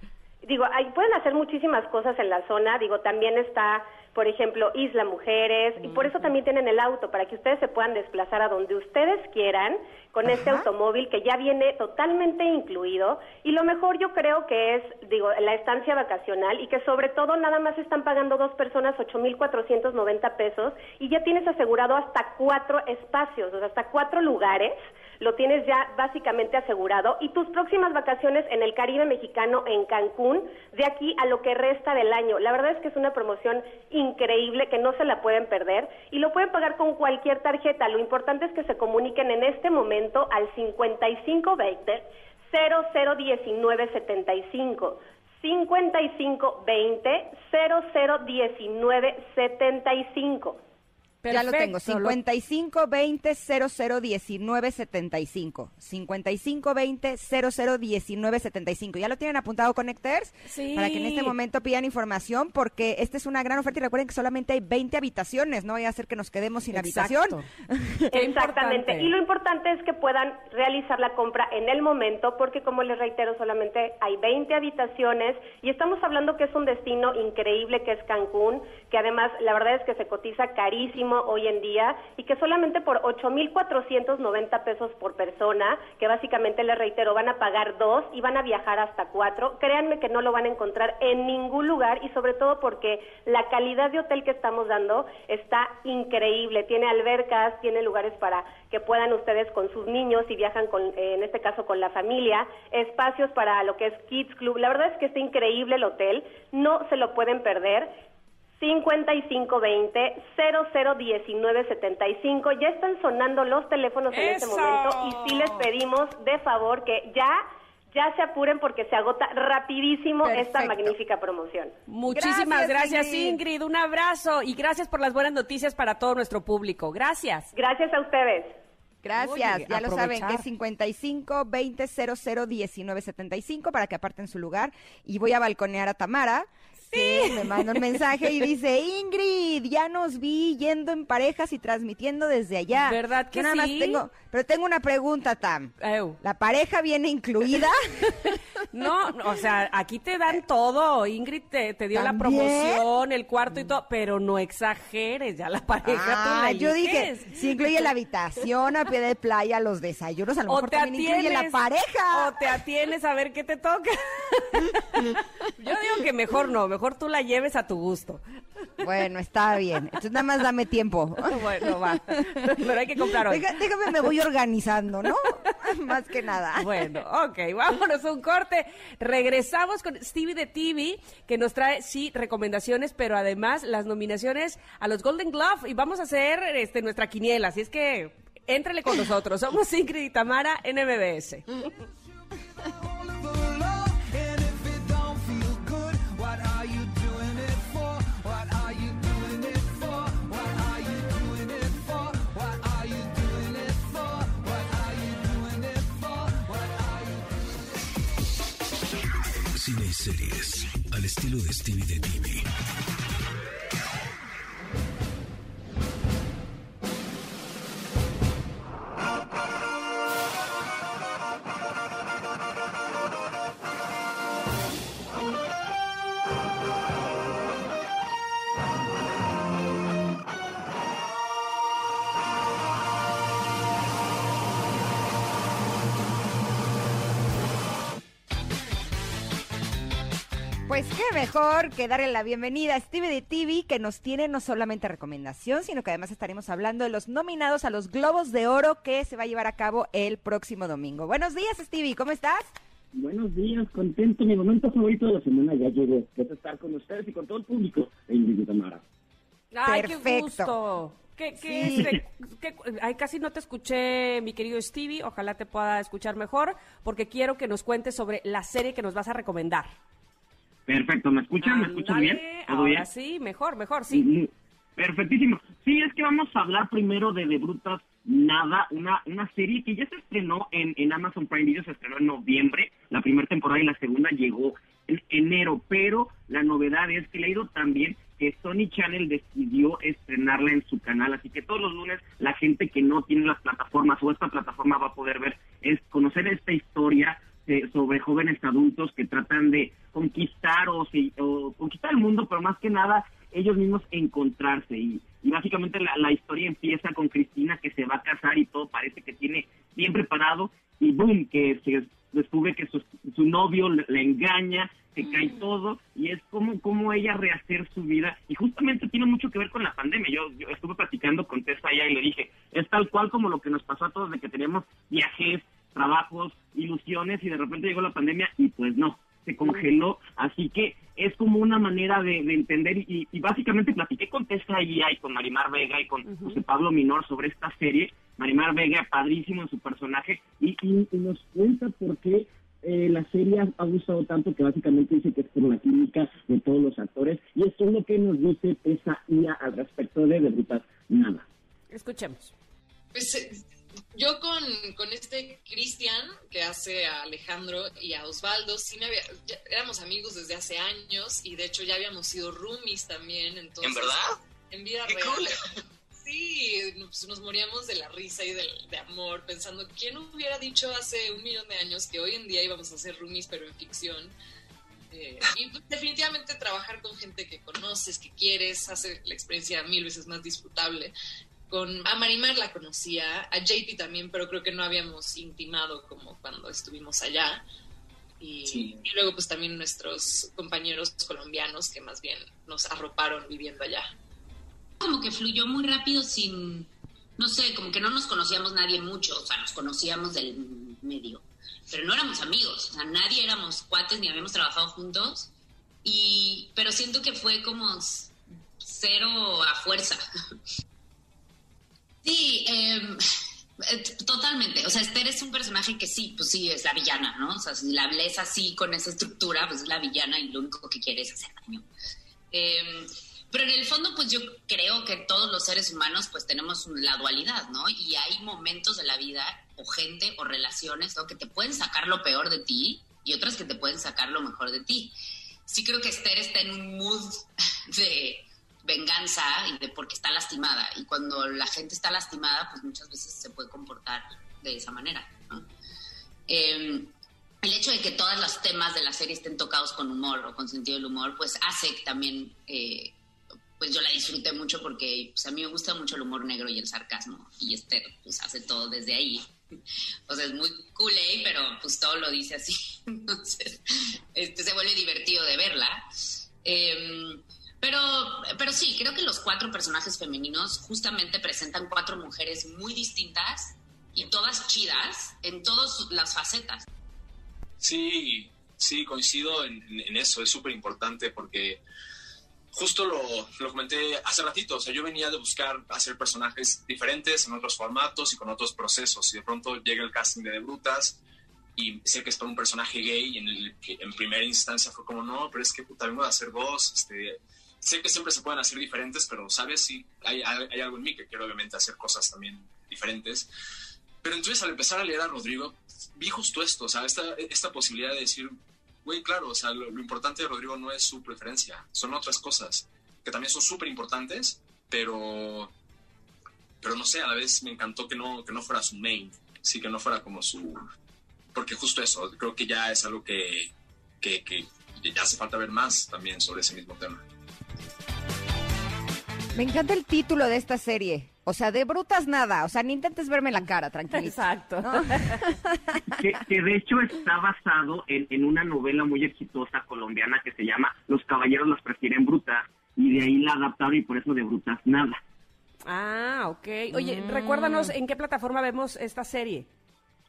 S6: Digo, ahí pueden hacer muchísimas cosas en la zona. Digo, también está, por ejemplo, Isla Mujeres. Y por eso también tienen el auto, para que ustedes se puedan desplazar a donde ustedes quieran con este automóvil que ya viene totalmente incluido. Y lo mejor yo creo que es, digo, la estancia vacacional y que sobre todo nada más están pagando dos personas 8.490 pesos y ya tienes asegurado hasta cuatro espacios, o sea, hasta cuatro lugares lo tienes ya básicamente asegurado y tus próximas vacaciones en el Caribe mexicano en Cancún de aquí a lo que resta del año. La verdad es que es una promoción increíble que no se la pueden perder y lo pueden pagar con cualquier tarjeta. Lo importante es que se comuniquen en este momento al 5520 001975 5520 001975
S2: Ya lo tengo,
S3: Perfecto, lo-
S2: 5520 001975. 5520 001975. ¿Ya lo tienen apuntado, Connectors?
S3: Sí.
S2: Para que en este momento pidan información, porque esta es una gran oferta y recuerden que solamente hay 20 habitaciones, no vaya a ser que nos quedemos sin
S3: Exacto.
S2: habitación.
S6: Exactamente. Y lo importante es que puedan realizar la compra en el momento, porque como les reitero, solamente hay 20 habitaciones y estamos hablando que es un destino increíble que es Cancún, que además la verdad es que se cotiza carísimo hoy en día y que solamente por 8.490 pesos por persona, que básicamente les reitero, van a pagar dos y van a viajar hasta cuatro, créanme que no lo van a encontrar en ningún lugar y sobre todo porque la calidad de hotel que estamos dando está increíble. Tiene albercas, tiene lugares para que puedan ustedes con sus niños y viajan con, eh, en este caso con la familia, espacios para lo que es Kids Club. La verdad es que está increíble el hotel, no se lo pueden perder. 5520 001975 ya están sonando los teléfonos en este momento y sí les pedimos de favor que ya ya se apuren porque se agota rapidísimo esta magnífica promoción.
S3: Muchísimas
S2: Gracias,
S3: gracias,
S2: Ingrid.
S3: Ingrid. Un abrazo y gracias por las buenas noticias para todo nuestro público. Gracias.
S6: Gracias a ustedes.
S2: Gracias,
S3: Oye,
S2: ya lo saben, que es 55 20 00 19 75 para que aparten su lugar. Y voy a balconear a Tamara, que me manda un mensaje y dice, Ingrid, ya nos vi yendo en parejas y transmitiendo desde allá.
S3: ¿Verdad que
S2: Yo nada
S3: sí?
S2: más tengo, pero tengo una pregunta, Tam.
S3: Ew.
S2: ¿La pareja viene incluida?
S3: No, o sea, aquí te dan todo. Ingrid te, te dio la promoción, el cuarto y todo, pero no exageres, ya la pareja tú
S2: Ah,
S3: la
S2: yo dije, si incluye la habitación, a pie de playa, los desayunos, a lo
S3: O
S2: mejor
S3: te
S2: también incluye la pareja.
S3: o te atienes a ver qué te toca. Yo digo que mejor no, mejor tú la lleves a tu gusto.
S2: Bueno, está bien. Entonces nada más dame tiempo.
S3: Bueno, va. Pero hay que comprar hoy.
S2: Deja- déjame, me voy organizando, ¿no? Más que nada.
S3: Bueno, ok, vámonos a un corte. Regresamos con Stevie de TV, que nos trae, sí, recomendaciones, pero además las nominaciones a los Golden Glove. Y vamos a hacer este, nuestra quiniela, así es que éntrale con nosotros. Somos Ingrid y Tamara en MBS.
S1: Cine y series al estilo de Stevie de TV.
S2: Pues qué mejor que darle la bienvenida a Stevie de TV, que nos tiene no solamente recomendación, sino que además estaremos hablando de los nominados a los Globos de Oro que se va a llevar a cabo el próximo domingo. Buenos días, Stevie, ¿cómo estás?
S7: Buenos días, contento. Mi momento favorito de la semana ya llegó. Que es estar con ustedes y con todo el público en y Tamara.
S3: Ay, qué gusto. ¿Qué, qué,
S2: Sí.
S3: este, qué- ay, casi no te escuché, mi querido Stevie. Ojalá te pueda escuchar mejor, porque quiero que nos cuentes sobre la serie que nos vas a recomendar.
S7: Perfecto, ¿me escuchan? ¿Me escuchan bien? ¿Todo
S3: Ahora
S7: bien?
S3: sí, mejor, mejor, sí.
S7: Perfectísimo. Sí, es que vamos a hablar primero de De Brutas Nada, una, una serie que ya se estrenó en, en Amazon Prime Video, se estrenó en noviembre, la primera temporada y la segunda llegó en enero, pero la novedad es que le ha ido tan bien que Sony Channel decidió estrenarla en su canal, así que todos los lunes la gente que no tiene las plataformas o esta plataforma va a poder ver, es conocer esta historia eh, sobre jóvenes adultos que tratan de conquistar o, o conquistar el mundo, pero más que nada ellos mismos encontrarse. Y, y básicamente la, la historia empieza con Cristina que se va a casar y todo parece que tiene bien preparado y boom, que se descubre que su, su novio le, le engaña, se cae todo y es como, como ella rehacer su vida y justamente tiene mucho que ver con la pandemia. Yo, yo estuve platicando con Tessa allá y le dije, es tal cual como lo que nos pasó a todos de que teníamos viajes, trabajos, ilusiones y de repente llegó la pandemia y pues no, se congeló, así que es como una manera de, de entender y, y básicamente platiqué con Tessa y con Marimar Vega y con José Pablo Minor sobre esta serie, Marimar Vega padrísimo en su personaje. Y, y- y nos cuenta por qué eh, la serie ha, gustado tanto que básicamente dice que es por la química de todos los actores. Y esto es lo que nos dice Tessa Guía al respecto de De Brutas Nada.
S3: Escuchemos.
S8: Pues eh, yo con, con este Cristian, que hace a Alejandro y a Osvaldo, sí me había, ya éramos amigos desde hace años y de hecho ya habíamos sido roomies también. Entonces,
S9: ¿En verdad?
S8: En vida
S9: ¡Qué
S8: real.
S9: cool!
S8: Sí, pues nos moríamos de la risa y del- de, amor, pensando, ¿quién hubiera dicho hace un millón de años que hoy en día íbamos a ser roomies, pero en ficción? Eh, y pues, definitivamente trabajar con gente que conoces, que quieres, hace la experiencia mil veces más disfrutable. Con, a Marimar la conocía, a JP también, pero creo que no habíamos intimado como cuando estuvimos allá. Y,
S9: Sí.
S8: y luego pues también nuestros compañeros colombianos que más bien nos arroparon viviendo allá.
S10: como que fluyó muy rápido sin, no sé, como que no nos conocíamos nadie mucho, o sea, nos conocíamos del medio, pero no éramos amigos, o sea, nadie éramos cuates ni habíamos trabajado juntos, y, pero siento que fue como cero a fuerza. Sí, em, eh, totalmente. O sea, Esther es un personaje que sí, pues sí, es la villana, ¿no? O sea, si la lees así con esa estructura, pues es la villana y lo único que quiere es hacer daño. Em, pero en el fondo, pues yo creo que todos los seres humanos, pues tenemos la dualidad, ¿no? Y hay momentos de la vida, o gente, o relaciones, ¿no? Que te pueden sacar lo peor de ti y otras que te pueden sacar lo mejor de ti. Sí creo que Esther está en un mood de venganza y de porque está lastimada. Y cuando la gente está lastimada, pues muchas veces se puede comportar de esa manera, ¿no? Eh, el hecho de que todos los temas de la serie estén tocados con humor o con sentido del humor, pues hace también, eh, pues yo la disfrute mucho porque pues a mí me gusta mucho el humor negro y el sarcasmo y Esther pues hace todo desde ahí. O sea, es muy cool, ¿eh? pero pues todo lo dice así. Entonces, este, se vuelve divertido de verla. Eh, pero, pero sí, creo que los cuatro personajes femeninos justamente presentan cuatro mujeres muy distintas y todas chidas en todas las facetas.
S9: Sí, sí, coincido en, eso, es súper importante porque justo lo, lo comenté hace ratito, o sea, yo venía de buscar hacer personajes diferentes en otros formatos y con otros procesos y de pronto llega el casting de De Brutas y sé que es para un personaje gay y en el en primera instancia fue como, no, pero es que puta, vengo de hacer voz, este, sé que siempre se pueden hacer diferentes, pero, ¿sabes? Sí, hay, hay, algo en mí que quiero obviamente hacer cosas también diferentes. Pero entonces al empezar a leer a Rodrigo, vi justo esto, o sea, esta, esta posibilidad de decir, güey, claro, o sea, lo, lo importante de Rodrigo no es su preferencia, son otras cosas que también son súper importantes, pero, pero no sé, a la vez me encantó que no, que no fuera su main, sí, que no fuera como su... Porque justo eso, creo que ya es algo que, que, que ya hace falta ver más también sobre ese mismo tema.
S2: Me encanta el título de esta serie. O sea, de brutas nada. O sea, ni intentes verme la cara, tranquilo.
S3: Exacto.
S7: que, que de hecho está basado en, en una novela muy exitosa colombiana que se llama Los caballeros las prefieren brutas y de ahí la adaptaron y por eso de brutas nada.
S3: Ah, ok. Oye,
S2: Mm.
S3: recuérdanos en qué plataforma vemos esta serie.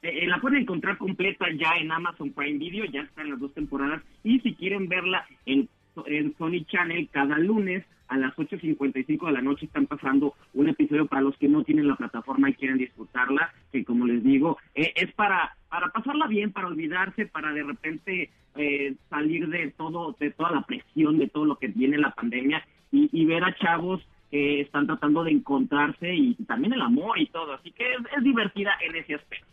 S7: Eh, eh, la pueden encontrar completa ya en Amazon Prime Video, ya están las dos temporadas y si quieren verla en, en Sony Channel cada lunes a las 8.55 de la noche están pasando un episodio para los que no tienen la plataforma y quieren disfrutarla, que como les digo, eh, es para, para pasarla bien, para olvidarse, para de repente eh, salir de todo, de toda la presión, de todo lo que viene la pandemia y, y ver a chavos que están tratando de encontrarse y también el amor y todo, así que es, es divertida en ese aspecto.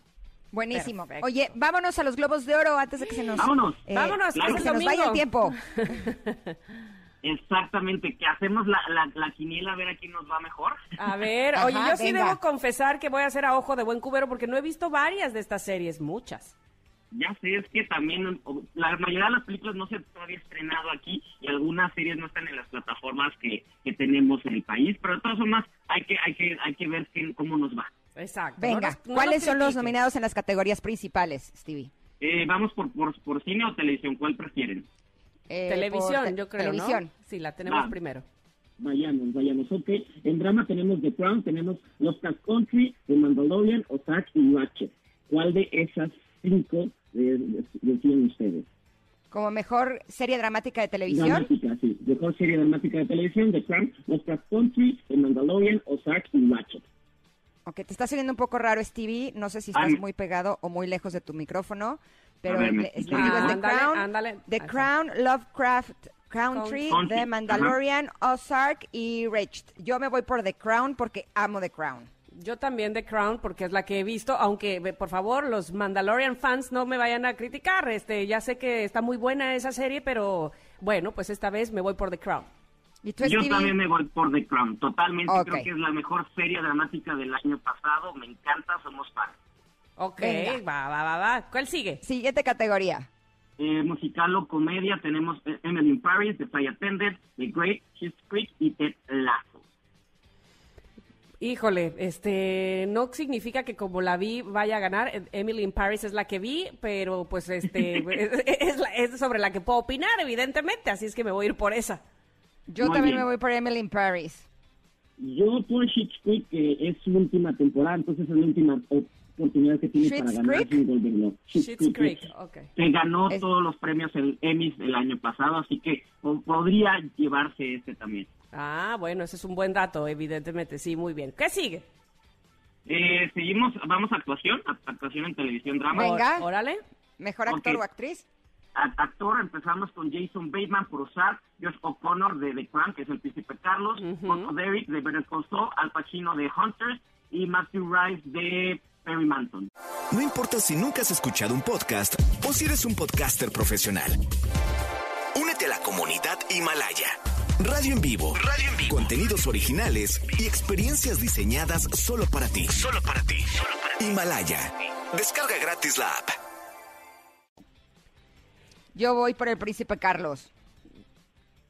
S2: Buenísimo.
S3: Perfecto.
S2: Oye, vámonos a los globos de oro antes de que se nos,
S7: Vámonos.
S3: Vámonos,
S2: que se nos vaya el tiempo.
S7: Exactamente, que hacemos la, la, la quiniela a ver a quién nos va mejor.
S3: A ver,
S2: Ajá,
S3: oye, yo sí
S2: venga.
S3: debo confesar que voy a hacer a ojo de buen cubero porque no he visto varias de estas series, muchas.
S7: Ya sé, es que también la mayoría de las películas no se han todavía estrenado aquí y algunas series no están en las plataformas que, que tenemos en el país, pero de todas formas hay que hay que hay que ver qué- cómo nos va.
S3: Exacto.
S2: Venga,
S3: No nos- no
S2: ¿cuáles son los nominados en las categorías principales, Stevie?
S7: Eh, vamos por, por por cine o televisión, ¿cuál prefieren?
S2: Eh,
S3: Televisión,
S2: por
S3: yo creo,
S2: Televisión.
S3: ¿no? Sí, la tenemos
S7: Va.
S3: primero.
S7: Vayamos, vayamos, ok. En drama tenemos The Crown, tenemos Los Cast Country, The Mandalorian, Ozark y Ratchet. ¿Cuál de esas cinco deciden ustedes?
S2: Como mejor serie dramática de televisión.
S7: Dramática, sí. Mejor serie dramática de televisión, The Crown, Los Cast Country, The Mandalorian, Ozark y Ratchet.
S2: Ok, te está saliendo un poco raro, Stevie. No sé si estás
S7: Ay.
S2: muy pegado o muy lejos de tu micrófono. Pero
S7: ver,
S2: les digo, The
S3: Ándale,
S2: Crown,
S3: ándale.
S2: The. Crown, Lovecraft Country,
S7: Country,
S2: The
S7: ajá.
S2: Mandalorian, Ozark y Raged. Yo me voy por The Crown porque amo The Crown.
S3: Yo también The Crown porque es la que he visto, aunque por favor los Mandalorian fans no me vayan a criticar. Este, ya sé que está muy buena esa serie, pero bueno, pues esta vez me voy por The Crown.
S2: ¿Y tú,
S7: Yo también me voy por The Crown, totalmente. Creo que es la mejor serie dramática del año pasado. Me encanta, somos fans.
S3: Ok,
S2: Venga.
S3: va, va, va, va. ¿Cuál sigue?
S2: Siguiente categoría.
S7: Eh, musical o comedia tenemos eh, Emily in Paris, The Flight Attendant, The Great, Schitt's Creek y Ted Lasso.
S3: Híjole, este, no significa que como la vi vaya a ganar. Emily in Paris es la que vi, pero pues este, es, es la- es sobre la que puedo opinar, evidentemente, así es que me voy a ir por esa.
S2: Yo
S7: Muy
S2: también
S7: bien.
S2: me voy por Emily in Paris.
S7: Yo por Creek, que es su última temporada, entonces es la última oportunidad que tiene para ganar
S2: Creek?
S7: Golden Globe.
S3: Schitt's Creek, ok.
S7: Que ganó
S2: Es-
S7: todos los premios el Emmys el año pasado, así que po- podría llevarse este también.
S3: Ah, bueno, ese es un buen dato, evidentemente, sí, muy bien. ¿Qué sigue?
S7: Eh, seguimos, vamos a actuación, actuación en televisión drama.
S2: Venga.
S3: Órale.
S2: Mejor actor o actriz.
S7: Actor, empezamos con Jason Bateman por usar, Josh O'Connor de The Crown, que es el príncipe Carlos,
S3: Ujú.
S7: Otto Derrick de Better Call Saul, Al Pacino de Hunters y Matthew Rice de Perry Manson.
S1: No importa si nunca has escuchado un podcast o si eres un podcaster profesional. Únete a la comunidad Himalaya. Radio en vivo. Radio en vivo. Contenidos originales y experiencias diseñadas solo para ti. Solo para ti. Himalaya. Descarga gratis la app.
S2: Yo voy por el príncipe Carlos.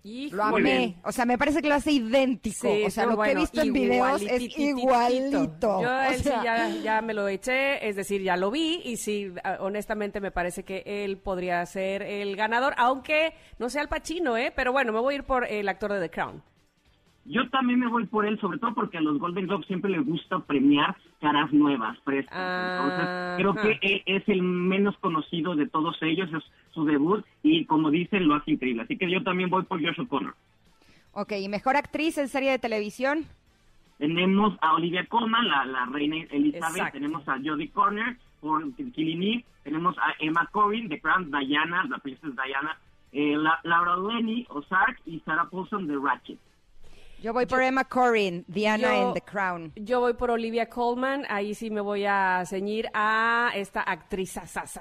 S2: Lo
S3: Híjole.
S2: amé. O sea, me parece que lo hace idéntico.
S3: Sí,
S2: o sea,
S3: no,
S2: lo que he visto en videos es igualito.
S3: Yo él sí
S2: sea,
S3: ya, ya me lo eché, es decir, ya lo vi y sí, ah, honestamente me parece que él podría ser el ganador, aunque no sea el Pachino, ¿eh? Pero bueno, me voy a ir por el actor de The Crown.
S7: Yo también me voy por él, sobre todo porque a los Golden Globes siempre les gusta premiar caras nuevas, frescas. Entonces, creo que es el menos conocido de todos ellos, es su debut y como dicen, lo hace increíble. Así que yo también voy por Josh O'Connor.
S2: Ok, ¿y mejor actriz en serie de televisión?
S7: Tenemos a Olivia Colman, la, la reina Elizabeth,
S3: Exacto.
S7: tenemos a Jodie Corner por Killing tenemos a Emma Corrin de Crown, Diana, la princesa Diana, eh, la- Laura Lenny, Ozark y Sarah Paulson de Ratchet.
S2: Yo voy por Emma Corrin, Diana
S3: Yo-
S2: en The Crown.
S3: Yo voy por Olivia Colman, ahí sí me voy a ceñir a esta actriz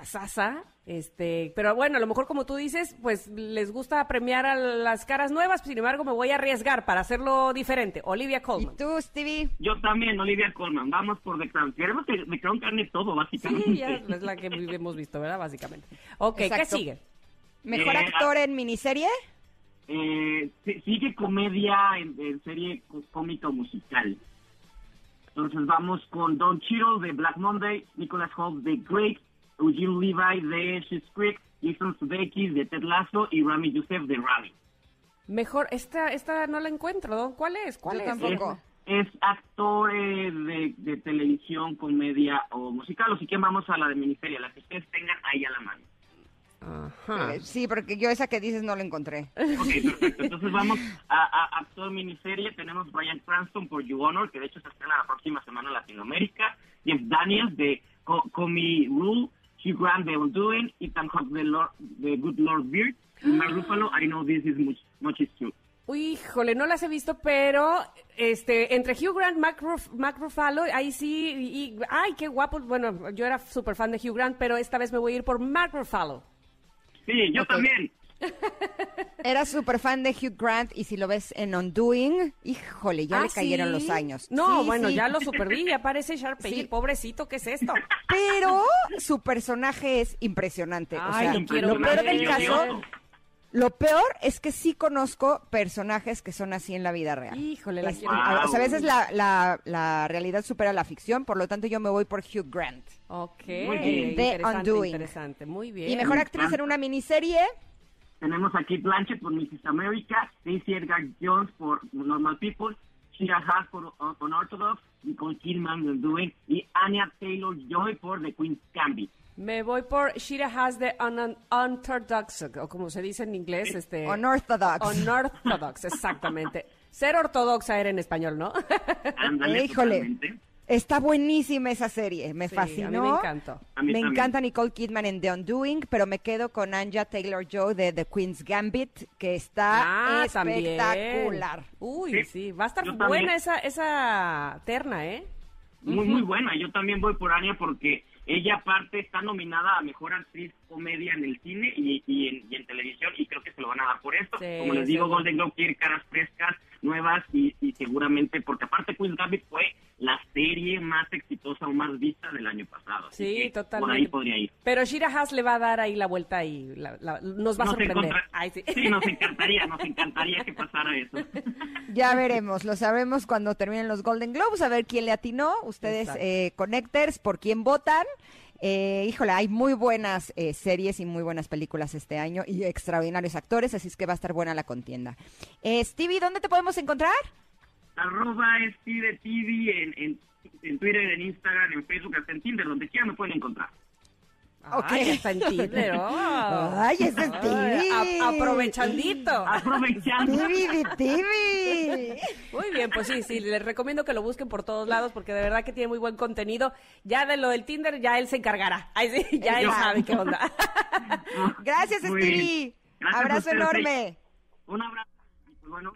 S3: sasa, este, pero bueno, a lo mejor como tú dices, pues les gusta premiar a las caras nuevas, sin embargo me voy a arriesgar para hacerlo diferente. Olivia
S2: ¿Y
S3: Colman.
S2: tú, Stevie?
S7: Yo también, Olivia Colman, vamos por The Crown. Queremos que The Crown gane todo, básicamente.
S3: Sí, ya es la que hemos visto, ¿verdad? Básicamente. Ok, ¿qué sigue?
S2: ¿Mejor
S7: Eh,
S2: actor en miniserie?
S7: Eh, si- sigue comedia en, en serie co- cómica o musical. Entonces vamos con Don Cheadle de Black Monday, Nicholas Holt de Great, Eugene Levi de Schitt's Creek, Jason Sudeikis de Ted Lasso y Rami Youssef de Rami.
S3: Mejor, esta, esta no la encuentro. ¿no? ¿Cuál es? ¿Cuál
S2: Yo
S3: es?
S2: tampoco.
S7: Es, es actor eh, de, de televisión, comedia o musical, o si quieren vamos a la de miniserie, la que ustedes tengan ahí a la mano.
S3: Ajá.
S2: Eh, Sí, porque yo esa que dices no la encontré.
S7: Ok, perfecto. Entonces vamos a, a actor miniserie. Tenemos Brian Cranston por You Honor, que de hecho se estrena la próxima semana en Latinoamérica. Jeff Daniels de Co Comey Rule. Hugh Grant de Undoing. Ethan Hawke de, Lord, de Good Lord Beard. Y Mark Ruffalo, I Know This Is Much, much Is True.
S3: Uy, híjole, no las he visto, pero este entre Hugh Grant, Mark, Ruf- Mark Ruffalo, ahí sí, y, y- ay, qué guapo. Bueno, yo era súper fan de Hugh Grant, pero esta vez me voy a ir por Mark Ruffalo.
S7: Sí, yo también.
S2: Era súper fan de Hugh Grant y si lo ves en Undoing, híjole, ya
S3: ¿Ah,
S2: le cayeron
S3: sí?
S2: los años.
S3: No,
S2: Sí,
S3: bueno,
S2: sí.
S3: ya lo super vi, ya parece Sharpay,
S2: Sí.
S3: pobrecito, ¿qué es esto?
S2: Pero su personaje es impresionante. o
S3: Ay,
S2: sea,
S3: lo quiero
S2: lo peor del caso, lo peor es que sí conozco personajes que son así en la vida real.
S3: Híjole, la
S2: Es- a, o sea, a veces la, la- la realidad supera la ficción, por lo tanto yo me voy por Hugh Grant.
S3: Ok,
S7: Muy bien.
S2: De
S3: interesante,
S2: Undoing.
S3: interesante, muy bien.
S2: Y mejor actriz en una miniserie,
S7: Tenemos a Kate Blanchett por Mrs. America. Stacey Edgar Jones por Normal People. Shira Haas por Un- Unorthodox. Nicole Kidman de Undoing. Y Anya Taylor-Joy por The Queen's Gambit.
S3: Me voy por Shira Has de un, Unorthodox, o como se dice en inglés, este...
S2: Unorthodox.
S3: Unorthodox, exactamente. Ser ortodoxa era en español, ¿no?
S7: Ándale,
S2: Híjole.
S7: totalmente.
S2: está buenísima esa serie, me
S3: Sí,
S2: fascinó.
S3: a mí me encantó.
S7: A mí
S2: Me
S7: también.
S2: encanta Nicole Kidman en The Undoing, pero me quedo con Anja Taylor-Joy de The Queen's Gambit, que está
S3: Ah, también.
S2: espectacular.
S3: Uy,
S7: Sí,
S3: sí, va a estar
S7: yo
S3: buena
S7: también.
S3: esa, esa terna, ¿eh?
S7: Muy, muy buena. Yo también voy por Anya porque ella aparte está nominada a Mejor Actriz Comedia en el cine y, y en, y en televisión y creo que se lo van a dar por esto.
S3: Sí,
S7: Como les digo. Golden Globe quiere caras frescas, nuevas y, y seguramente, porque aparte Queen's Gambit fue la serie más exitosa o más vista del año pasado. Así
S3: Sí,
S7: que Por
S3: totalmente.
S7: ahí podría ir.
S3: Pero Shira Haas le va a dar ahí la vuelta y la- la- nos va a sorprender.
S7: encontra-
S3: Ay, sí.
S7: sí, nos encantaría, nos encantaría que pasara eso.
S2: Ya veremos, lo sabremos cuando terminen los Golden Globes, a ver quién le atinó, ustedes eh, connectors, por quién votan. Eh, híjole, hay muy buenas eh, series y muy buenas películas este año y extraordinarios actores, así es que va a estar buena la contienda. Eh, Stevie, ¿dónde te podemos encontrar?
S7: Arroba Steve TV en, en, en Twitter, en Instagram, en Facebook, hasta en Tinder, donde quiera me pueden encontrar.
S2: Ok.
S3: Ay, está en Tinder. oh.
S2: Ay, ese es
S3: Ay,
S2: Stevie.
S3: a- aprovechandito.
S7: Aprovechando.
S2: De Stevie.
S3: Muy bien, pues sí, sí, les recomiendo que lo busquen por todos lados porque de verdad que tiene muy buen contenido. Ya de lo del Tinder, ya él se encargará. Ay, sí, ya él sabe qué onda.
S2: Gracias, Stevie. Abrazo enorme.
S7: Un abrazo. Bueno,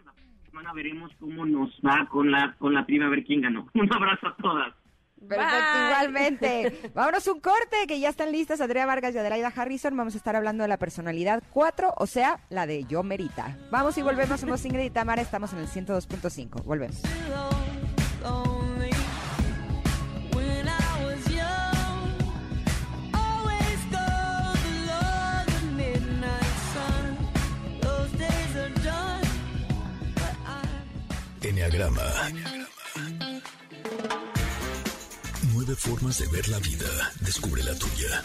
S7: semana veremos cómo nos va con la con la triba a ver quién ganó. Un abrazo a todas.
S2: Perfecto,
S3: Bye.
S2: igualmente. Vámonos un corte, que ya están listas Andrea Vargas y Adelaida Harrison. Vamos a estar hablando de la personalidad 4, o sea, la de Yo Merita. Vamos y volvemos. Somos Ingrid y Tamara, estamos en el 102.5. Volvemos.
S1: Enneagrama. Nueve formas de ver la vida. Descubre la tuya.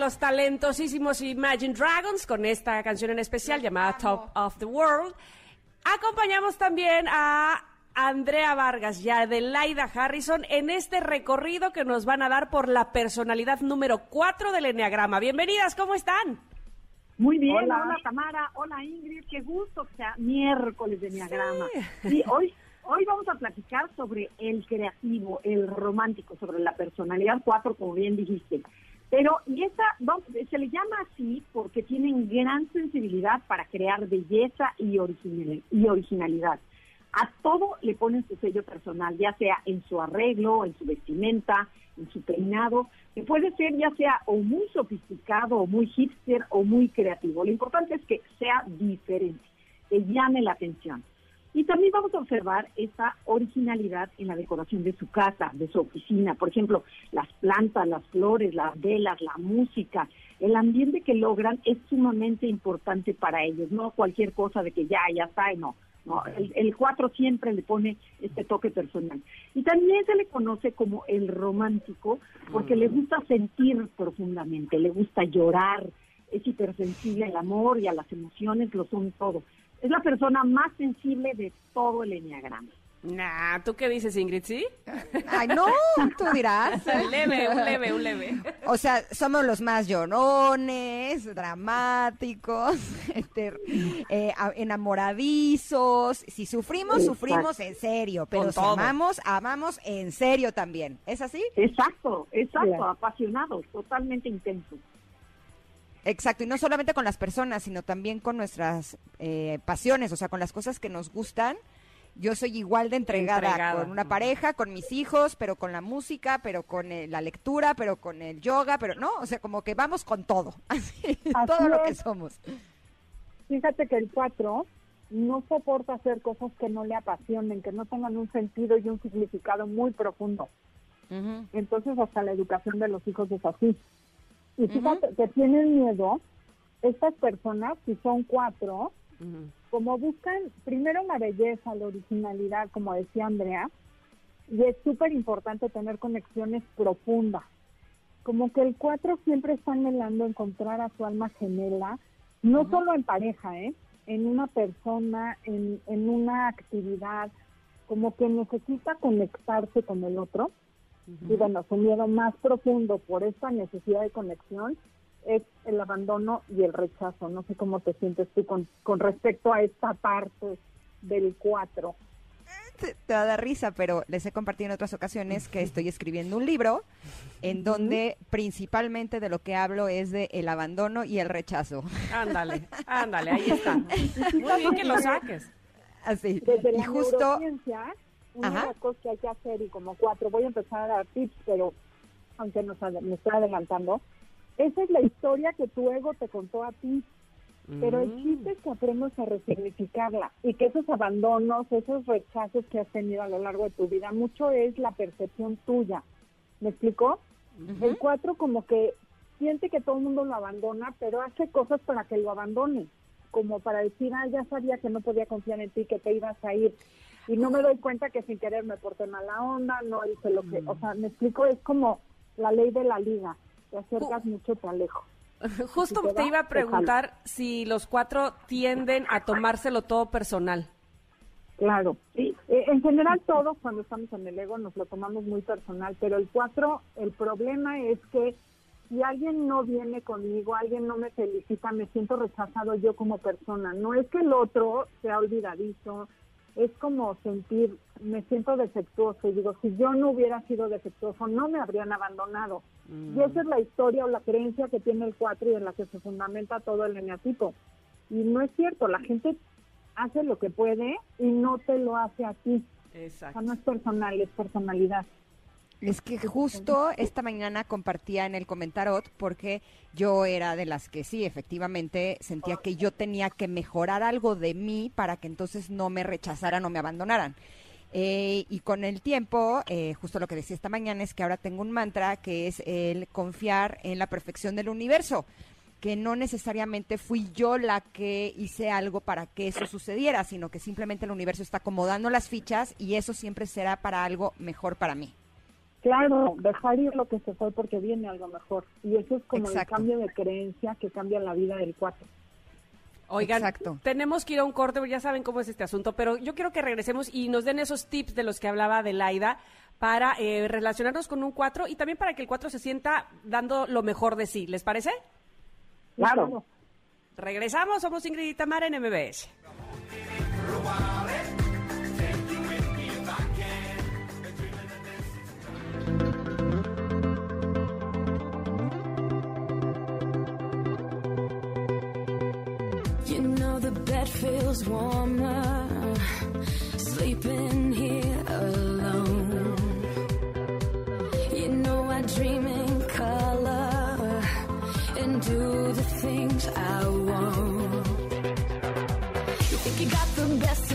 S3: Los talentosísimos Imagine Dragons con esta canción en especial llamada Top of the World. Acompañamos también a Andrea Vargas y a Adelaida Harrison en este recorrido que nos van a dar por la personalidad número 4 del Enneagrama. Bienvenidas, ¿cómo están?
S11: Muy bien,
S3: Hola.
S11: hola, Tamara, hola Ingrid, qué gusto que sea miércoles de Enneagrama. Sí, hoy, hoy vamos a platicar sobre el creativo, el romántico, sobre la personalidad 4, como bien dijiste. Pero, y esa se le llama así porque tienen gran sensibilidad para crear belleza y, y originalidad. A todo le ponen su sello personal, ya sea en su arreglo, en su vestimenta, en su peinado, que puede ser ya sea o muy sofisticado, o muy hipster, o muy creativo. Lo importante es que sea diferente, que llame la atención. Y también vamos a observar esa originalidad en la decoración de su casa, de su oficina. Por ejemplo, las plantas, las flores, las velas, la música. El ambiente que logran es sumamente importante para ellos. No cualquier cosa de que ya, ya está, no. No, el, el cuatro siempre le pone este toque personal. Y también se le conoce como el romántico porque le gusta sentir profundamente, le gusta llorar, es hipersensible al amor y a las emociones, lo son todo. Es la persona más sensible de todo el enneagrama.
S3: Nah, ¿tú qué dices, Ingrid? ¿Sí?
S2: Ay, no, tú dirás.
S3: Un leve, un leve, un leve.
S2: O sea, somos los más llorones, dramáticos, este, eh, enamoradizos. Si sufrimos,
S11: Exacto.
S2: sufrimos en serio, pero si amamos, amamos en serio también. ¿Es así?
S11: Exacto, exacto,
S2: Claro.
S11: apasionados, totalmente intensos.
S2: Exacto, y no solamente con las personas, sino también con nuestras eh, pasiones, o sea, con las cosas que nos gustan. Yo soy igual de entregada,
S3: Entregada.
S2: con una pareja, con mis hijos, pero con la música, pero con eh, la lectura, pero con el yoga, pero no, o sea, como que vamos con todo, así, todo lo que somos.
S12: Fíjate que el 4 no soporta hacer cosas que no le apasionen, que no tengan un sentido y un significado muy profundo. Entonces hasta la educación de los hijos es así. Y fíjate que tienen miedo estas personas, si son cuatro, como buscan primero la belleza, la originalidad, como decía Andrea, y es súper importante tener conexiones profundas. Como que el cuatro siempre está anhelando encontrar a su alma gemela, no solo en pareja, ¿eh? en una persona, en, en una actividad, como que necesita conectarse con el otro. Y bueno, su miedo más profundo por esta necesidad de conexión es el abandono y el rechazo. No sé cómo te sientes tú con, con respecto a esta parte del cuatro.
S2: Te, te va a dar risa, pero les he compartido en otras ocasiones que estoy escribiendo un libro en donde principalmente de lo que hablo es de el abandono y el rechazo.
S3: Ándale, ándale, ahí está. Muy bien que lo saques.
S2: Así.
S12: Desde
S2: y
S12: la
S2: justo
S12: neurociencia, una
S2: Ajá.
S12: de las cosas que hay que hacer, y como cuatro, voy a empezar a dar tips, pero aunque nos, me estoy adelantando, esa es la historia que tu ego te contó a ti. Pero el
S3: Mm.
S12: chiste es que aprendas a resignificarla y que esos abandonos, esos rechazos que has tenido a lo largo de tu vida, mucho es la percepción tuya. ¿Me explicó? El cuatro como que siente que todo el mundo lo abandona, pero hace cosas para que lo abandone, como para decir, ah, ya sabía que no podía confiar en ti, que te ibas a ir. Y no me doy cuenta que sin querer me porté mala onda, no hice lo que, o sea, me explico, es como la ley de la liga, te acercas mucho, te alejo.
S3: Justo
S12: Si te
S3: iba a preguntar si los cuatro tienden a tomárselo todo personal.
S12: Claro, sí. Eh, en general todos cuando estamos en el ego nos lo tomamos muy personal, pero el cuatro, el problema es que si alguien no viene conmigo, alguien no me felicita, me siento rechazado yo como persona. No es que el otro sea olvidadizo, es como sentir, me siento defectuoso y digo, si yo no hubiera sido defectuoso, no me habrían abandonado. Y esa es la historia o la creencia que tiene el cuatro y en la que se fundamenta todo el eneatipo. Y no es cierto, la gente hace lo que puede y no te lo hace a ti. O sea, no es personal, es personalidad.
S2: Es que justo esta mañana compartía en el comentarot porque yo era de las que sí, efectivamente, sentía que yo tenía que mejorar algo de mí para que entonces no me rechazaran o me abandonaran. Eh, y con el tiempo, eh, justo lo que decía esta mañana es que ahora tengo un mantra que es el confiar en la perfección del universo, que no necesariamente fui yo la que hice algo para que eso sucediera, sino que simplemente el universo está acomodando las fichas y eso siempre será para algo mejor para mí.
S12: Claro, dejar ir lo que se fue porque viene algo mejor. Y eso es como
S2: Exacto.
S12: el cambio de creencia que cambia la vida del cuatro.
S3: Oigan,
S2: Exacto.
S3: tenemos que ir a un corte, ya saben cómo es este asunto, pero yo quiero que regresemos y nos den esos tips de los que hablaba Delaida para eh, relacionarnos con un 4 y también para que el 4 se sienta dando lo mejor de sí. ¿Les parece?
S11: Claro.
S3: Regresamos, somos Ingrid y Tamara en MBS.
S13: Feels warmer sleeping here alone. You know I dream in color and do the things I want. You think you got the best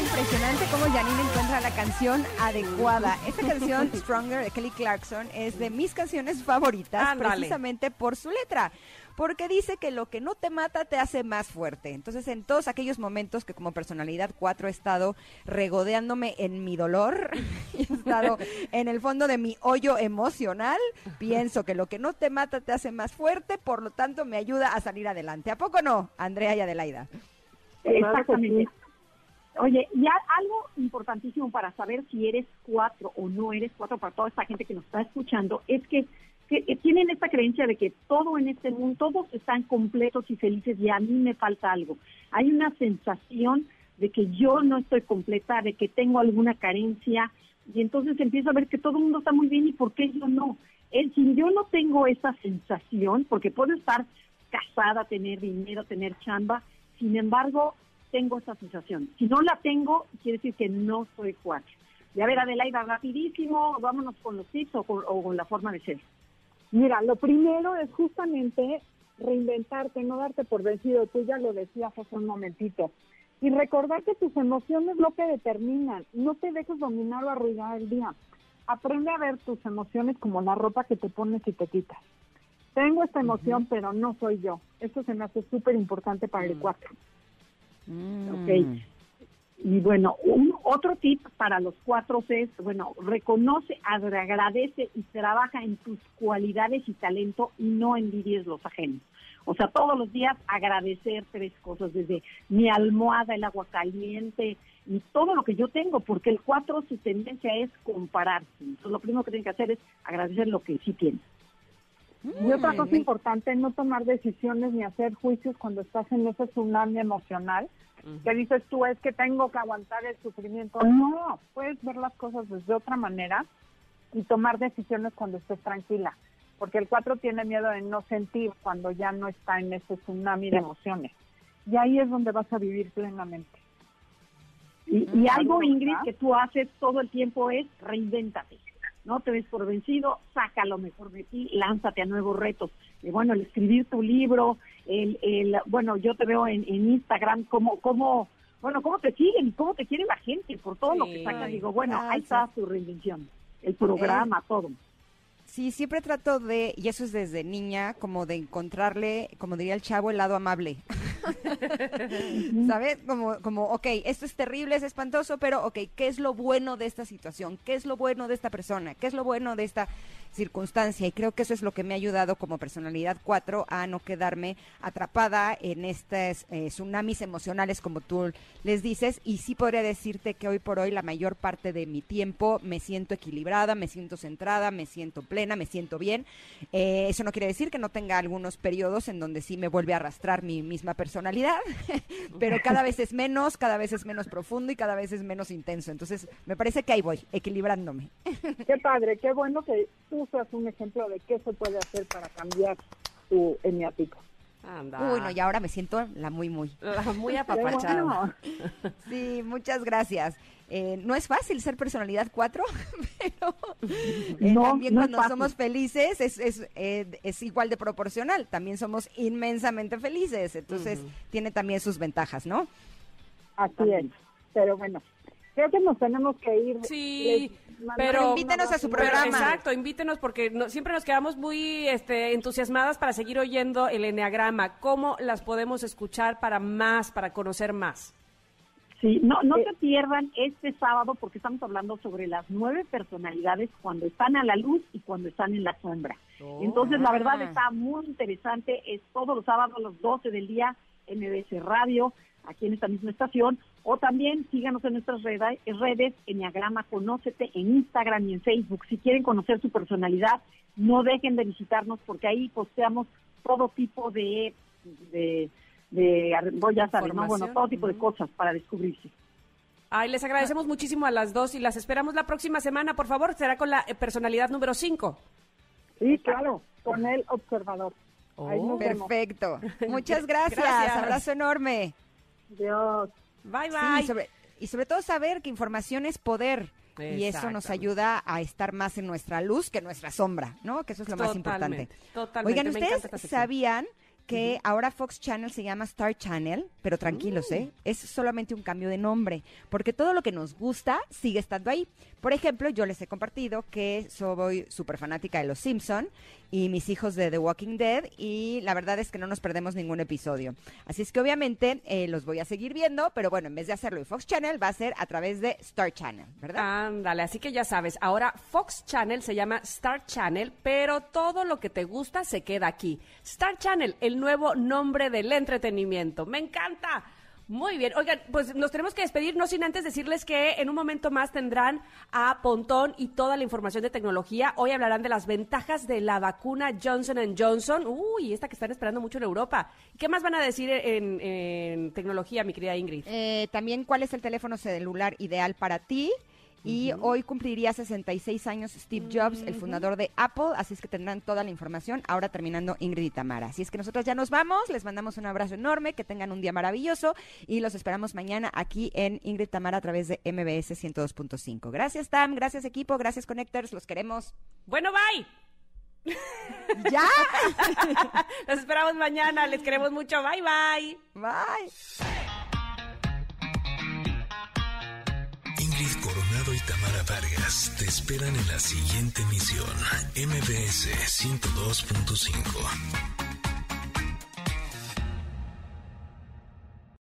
S2: Impresionante cómo Janine encuentra la canción adecuada. Esta canción, Stronger, de Kelly Clarkson, es de mis canciones favoritas precisamente por su letra. Porque dice que lo que no te mata te hace más fuerte. Entonces, en todos aquellos momentos que como personalidad 4 he estado regodeándome en mi dolor, y he estado en el fondo de mi hoyo emocional, pienso que lo que no te mata te hace más fuerte, por lo tanto me ayuda a salir adelante. ¿A poco no, Andrea y Adelaida?
S11: Exactamente. Oye, y algo importantísimo para saber si eres cuatro o no eres cuatro para toda esta gente que nos está escuchando es que, que, eh, tienen esta creencia de que todo en este mundo, todos están completos y felices y a mí me falta algo. Hay una sensación de que yo no estoy completa, de que tengo alguna carencia y entonces empiezo a ver que todo el mundo está muy bien y por qué yo no. Eh, si yo no tengo esa sensación, porque puedo estar casada, tener dinero, tener chamba, sin embargo, tengo esa sensación. Si no la tengo, quiere decir que no soy cuatro. Y a ver, Adelaida, rapidísimo, vámonos con los tips o con, o con la forma de ser.
S12: Mira, lo primero es justamente reinventarte, no darte por vencido. Tú ya lo decías hace un momentito. Y recordar que tus emociones lo que determinan. No te dejes dominar o arruinar el día. Aprende a ver tus emociones como la ropa que te pones y te quitas. Tengo esta emoción, pero no soy yo. Eso se me hace súper importante para el cuatro.
S11: Ok. Y bueno, un otro tip para los cuatro es, bueno, reconoce, agra- agradece y trabaja en tus cualidades y talento y no envidies los ajenos. O sea, todos los días agradecer tres cosas, desde mi almohada, el agua caliente y todo lo que yo tengo, porque el cuatro su tendencia es compararse. Entonces, lo primero que tienen que hacer es agradecer lo que sí tienen.
S12: Y otra cosa importante, no tomar decisiones ni hacer juicios cuando estás en ese tsunami emocional, que dices tú es que tengo que aguantar el sufrimiento. No, puedes ver las cosas desde otra manera y tomar decisiones cuando estés tranquila, porque el 4 tiene miedo de no sentir cuando ya no está en ese tsunami de emociones. Y ahí es donde vas a vivir plenamente.
S11: Y, y algo, Ingrid, que tú haces todo el tiempo es reinvéntate. No te des por vencido, saca lo mejor de ti, lánzate a nuevos retos. Y bueno, el escribir tu libro, el, el bueno, yo te veo en, en Instagram cómo, cómo, bueno, cómo te siguen y cómo te quiere la gente por todo lo que sacas. Digo, bueno, ahí está tu reinvención, el programa, todo.
S2: Sí, siempre trato de, y eso es desde niña, como de encontrarle, como diría el chavo, el lado amable. ¿Sabes? Como, como, ok, esto es terrible, es espantoso, pero ok, ¿qué es lo bueno de esta situación? ¿Qué es lo bueno de esta persona? ¿Qué es lo bueno de esta circunstancia? Y creo que eso es lo que me ha ayudado como personalidad 4 a no quedarme atrapada en estas eh, tsunamis emocionales, como tú les dices. Y sí podría decirte que hoy por hoy la mayor parte de mi tiempo me siento equilibrada, me siento centrada, me siento plena, me siento bien. Eh, eso no quiere decir que no tenga algunos periodos en donde sí me vuelve a arrastrar mi misma personalidad, pero cada vez es menos, cada vez es menos profundo y cada vez es menos intenso. Entonces, me parece que ahí voy, equilibrándome.
S12: Qué padre, qué bueno que tú seas un ejemplo de qué se puede hacer para cambiar tu eneatipo.
S2: Uy, no, y ahora me siento la muy, muy.
S3: La muy
S2: apapachada. Sí, muchas gracias. Eh, no es fácil ser personalidad 4, pero eh,
S11: No,
S2: también
S11: no
S2: cuando somos felices es, es, eh, es igual de proporcional. También somos inmensamente felices, entonces tiene también sus ventajas, ¿no?
S12: Así es. Pero bueno, Creo que nos tenemos que ir.
S3: Sí,
S12: Les mandamos
S3: pero
S2: invítenos a su programa.
S3: exacto, invítenos porque no- siempre nos quedamos muy este, entusiasmadas para seguir oyendo el enneagrama. ¿Cómo las podemos escuchar para más, para conocer más?
S11: Sí, no, no se pierdan este sábado porque estamos hablando sobre las nueve personalidades cuando están a la luz y cuando están en la sombra. Entonces, la verdad
S2: Ah.
S11: está muy interesante. Es todos los sábados a las 12 del día MBS Radio, aquí en esta misma estación. O también síganos en nuestras reda- redes, Enneagrama Conócete, en Instagram y en Facebook. Si quieren conocer su personalidad, no dejen de visitarnos porque ahí posteamos todo tipo de, de, de voy ¿no? Bueno,
S3: Información.
S11: todo tipo de cosas para descubrirse.
S3: Ay, les agradecemos muchísimo a las dos y las esperamos la próxima semana, por favor. Será con la eh, personalidad número 5.
S12: Sí, claro, con el observador.
S3: Oh.
S2: Perfecto. Muchas gracias.
S3: Gracias.
S2: Abrazo enorme.
S12: Dios.
S3: Bye, bye.
S2: y, sobre, y sobre todo saber que información es poder. Y eso nos ayuda a estar más en nuestra luz que en nuestra sombra, ¿no? Que eso es lo más importante.
S3: totalmente.
S2: Oigan, ¿ustedes sabían que ahora Fox Channel se llama Star Channel? Pero tranquilos,
S3: Mm.
S2: ¿eh? Es solamente un cambio de nombre, porque todo lo que nos gusta sigue estando ahí. Por ejemplo, yo les he compartido que soy súper fanática de Los Simpson y mis hijos de The Walking Dead y la verdad es que no nos perdemos ningún episodio. Así es que obviamente eh, los voy a seguir viendo, pero bueno, en vez de hacerlo en Fox Channel va a ser a través de Star Channel, ¿verdad?
S3: Ándale, así que ya sabes, ahora Fox Channel se llama Star Channel, pero todo lo que te gusta se queda aquí. Star Channel, el nuevo nombre del entretenimiento. Me encanta. Muy bien, oigan, pues nos tenemos que despedir, no sin antes decirles que en un momento más tendrán a Pontón y toda la información de tecnología. Hoy hablarán de las ventajas de la vacuna Johnson Johnson. Uy, esta que están esperando mucho en Europa. ¿Qué más van a decir en, en tecnología, mi querida Ingrid?
S2: Eh, también cuál es el teléfono celular ideal para ti. Y hoy cumpliría 66 años Steve Jobs, el fundador de Apple, así es que tendrán toda la información ahora terminando Ingrid y Tamara. Así es que nosotros ya nos vamos, les mandamos un abrazo enorme, que tengan un día maravilloso y los esperamos mañana aquí en Ingrid y Tamara a través de MBS 102.5. Gracias Tam, gracias equipo, gracias Connectors, los queremos.
S3: Bueno, bye.
S2: ¡Ya!
S3: Los esperamos mañana, les queremos mucho. Bye, bye.
S2: Bye.
S1: Tamara Vargas te esperan en la siguiente emisión, MBS 102.5.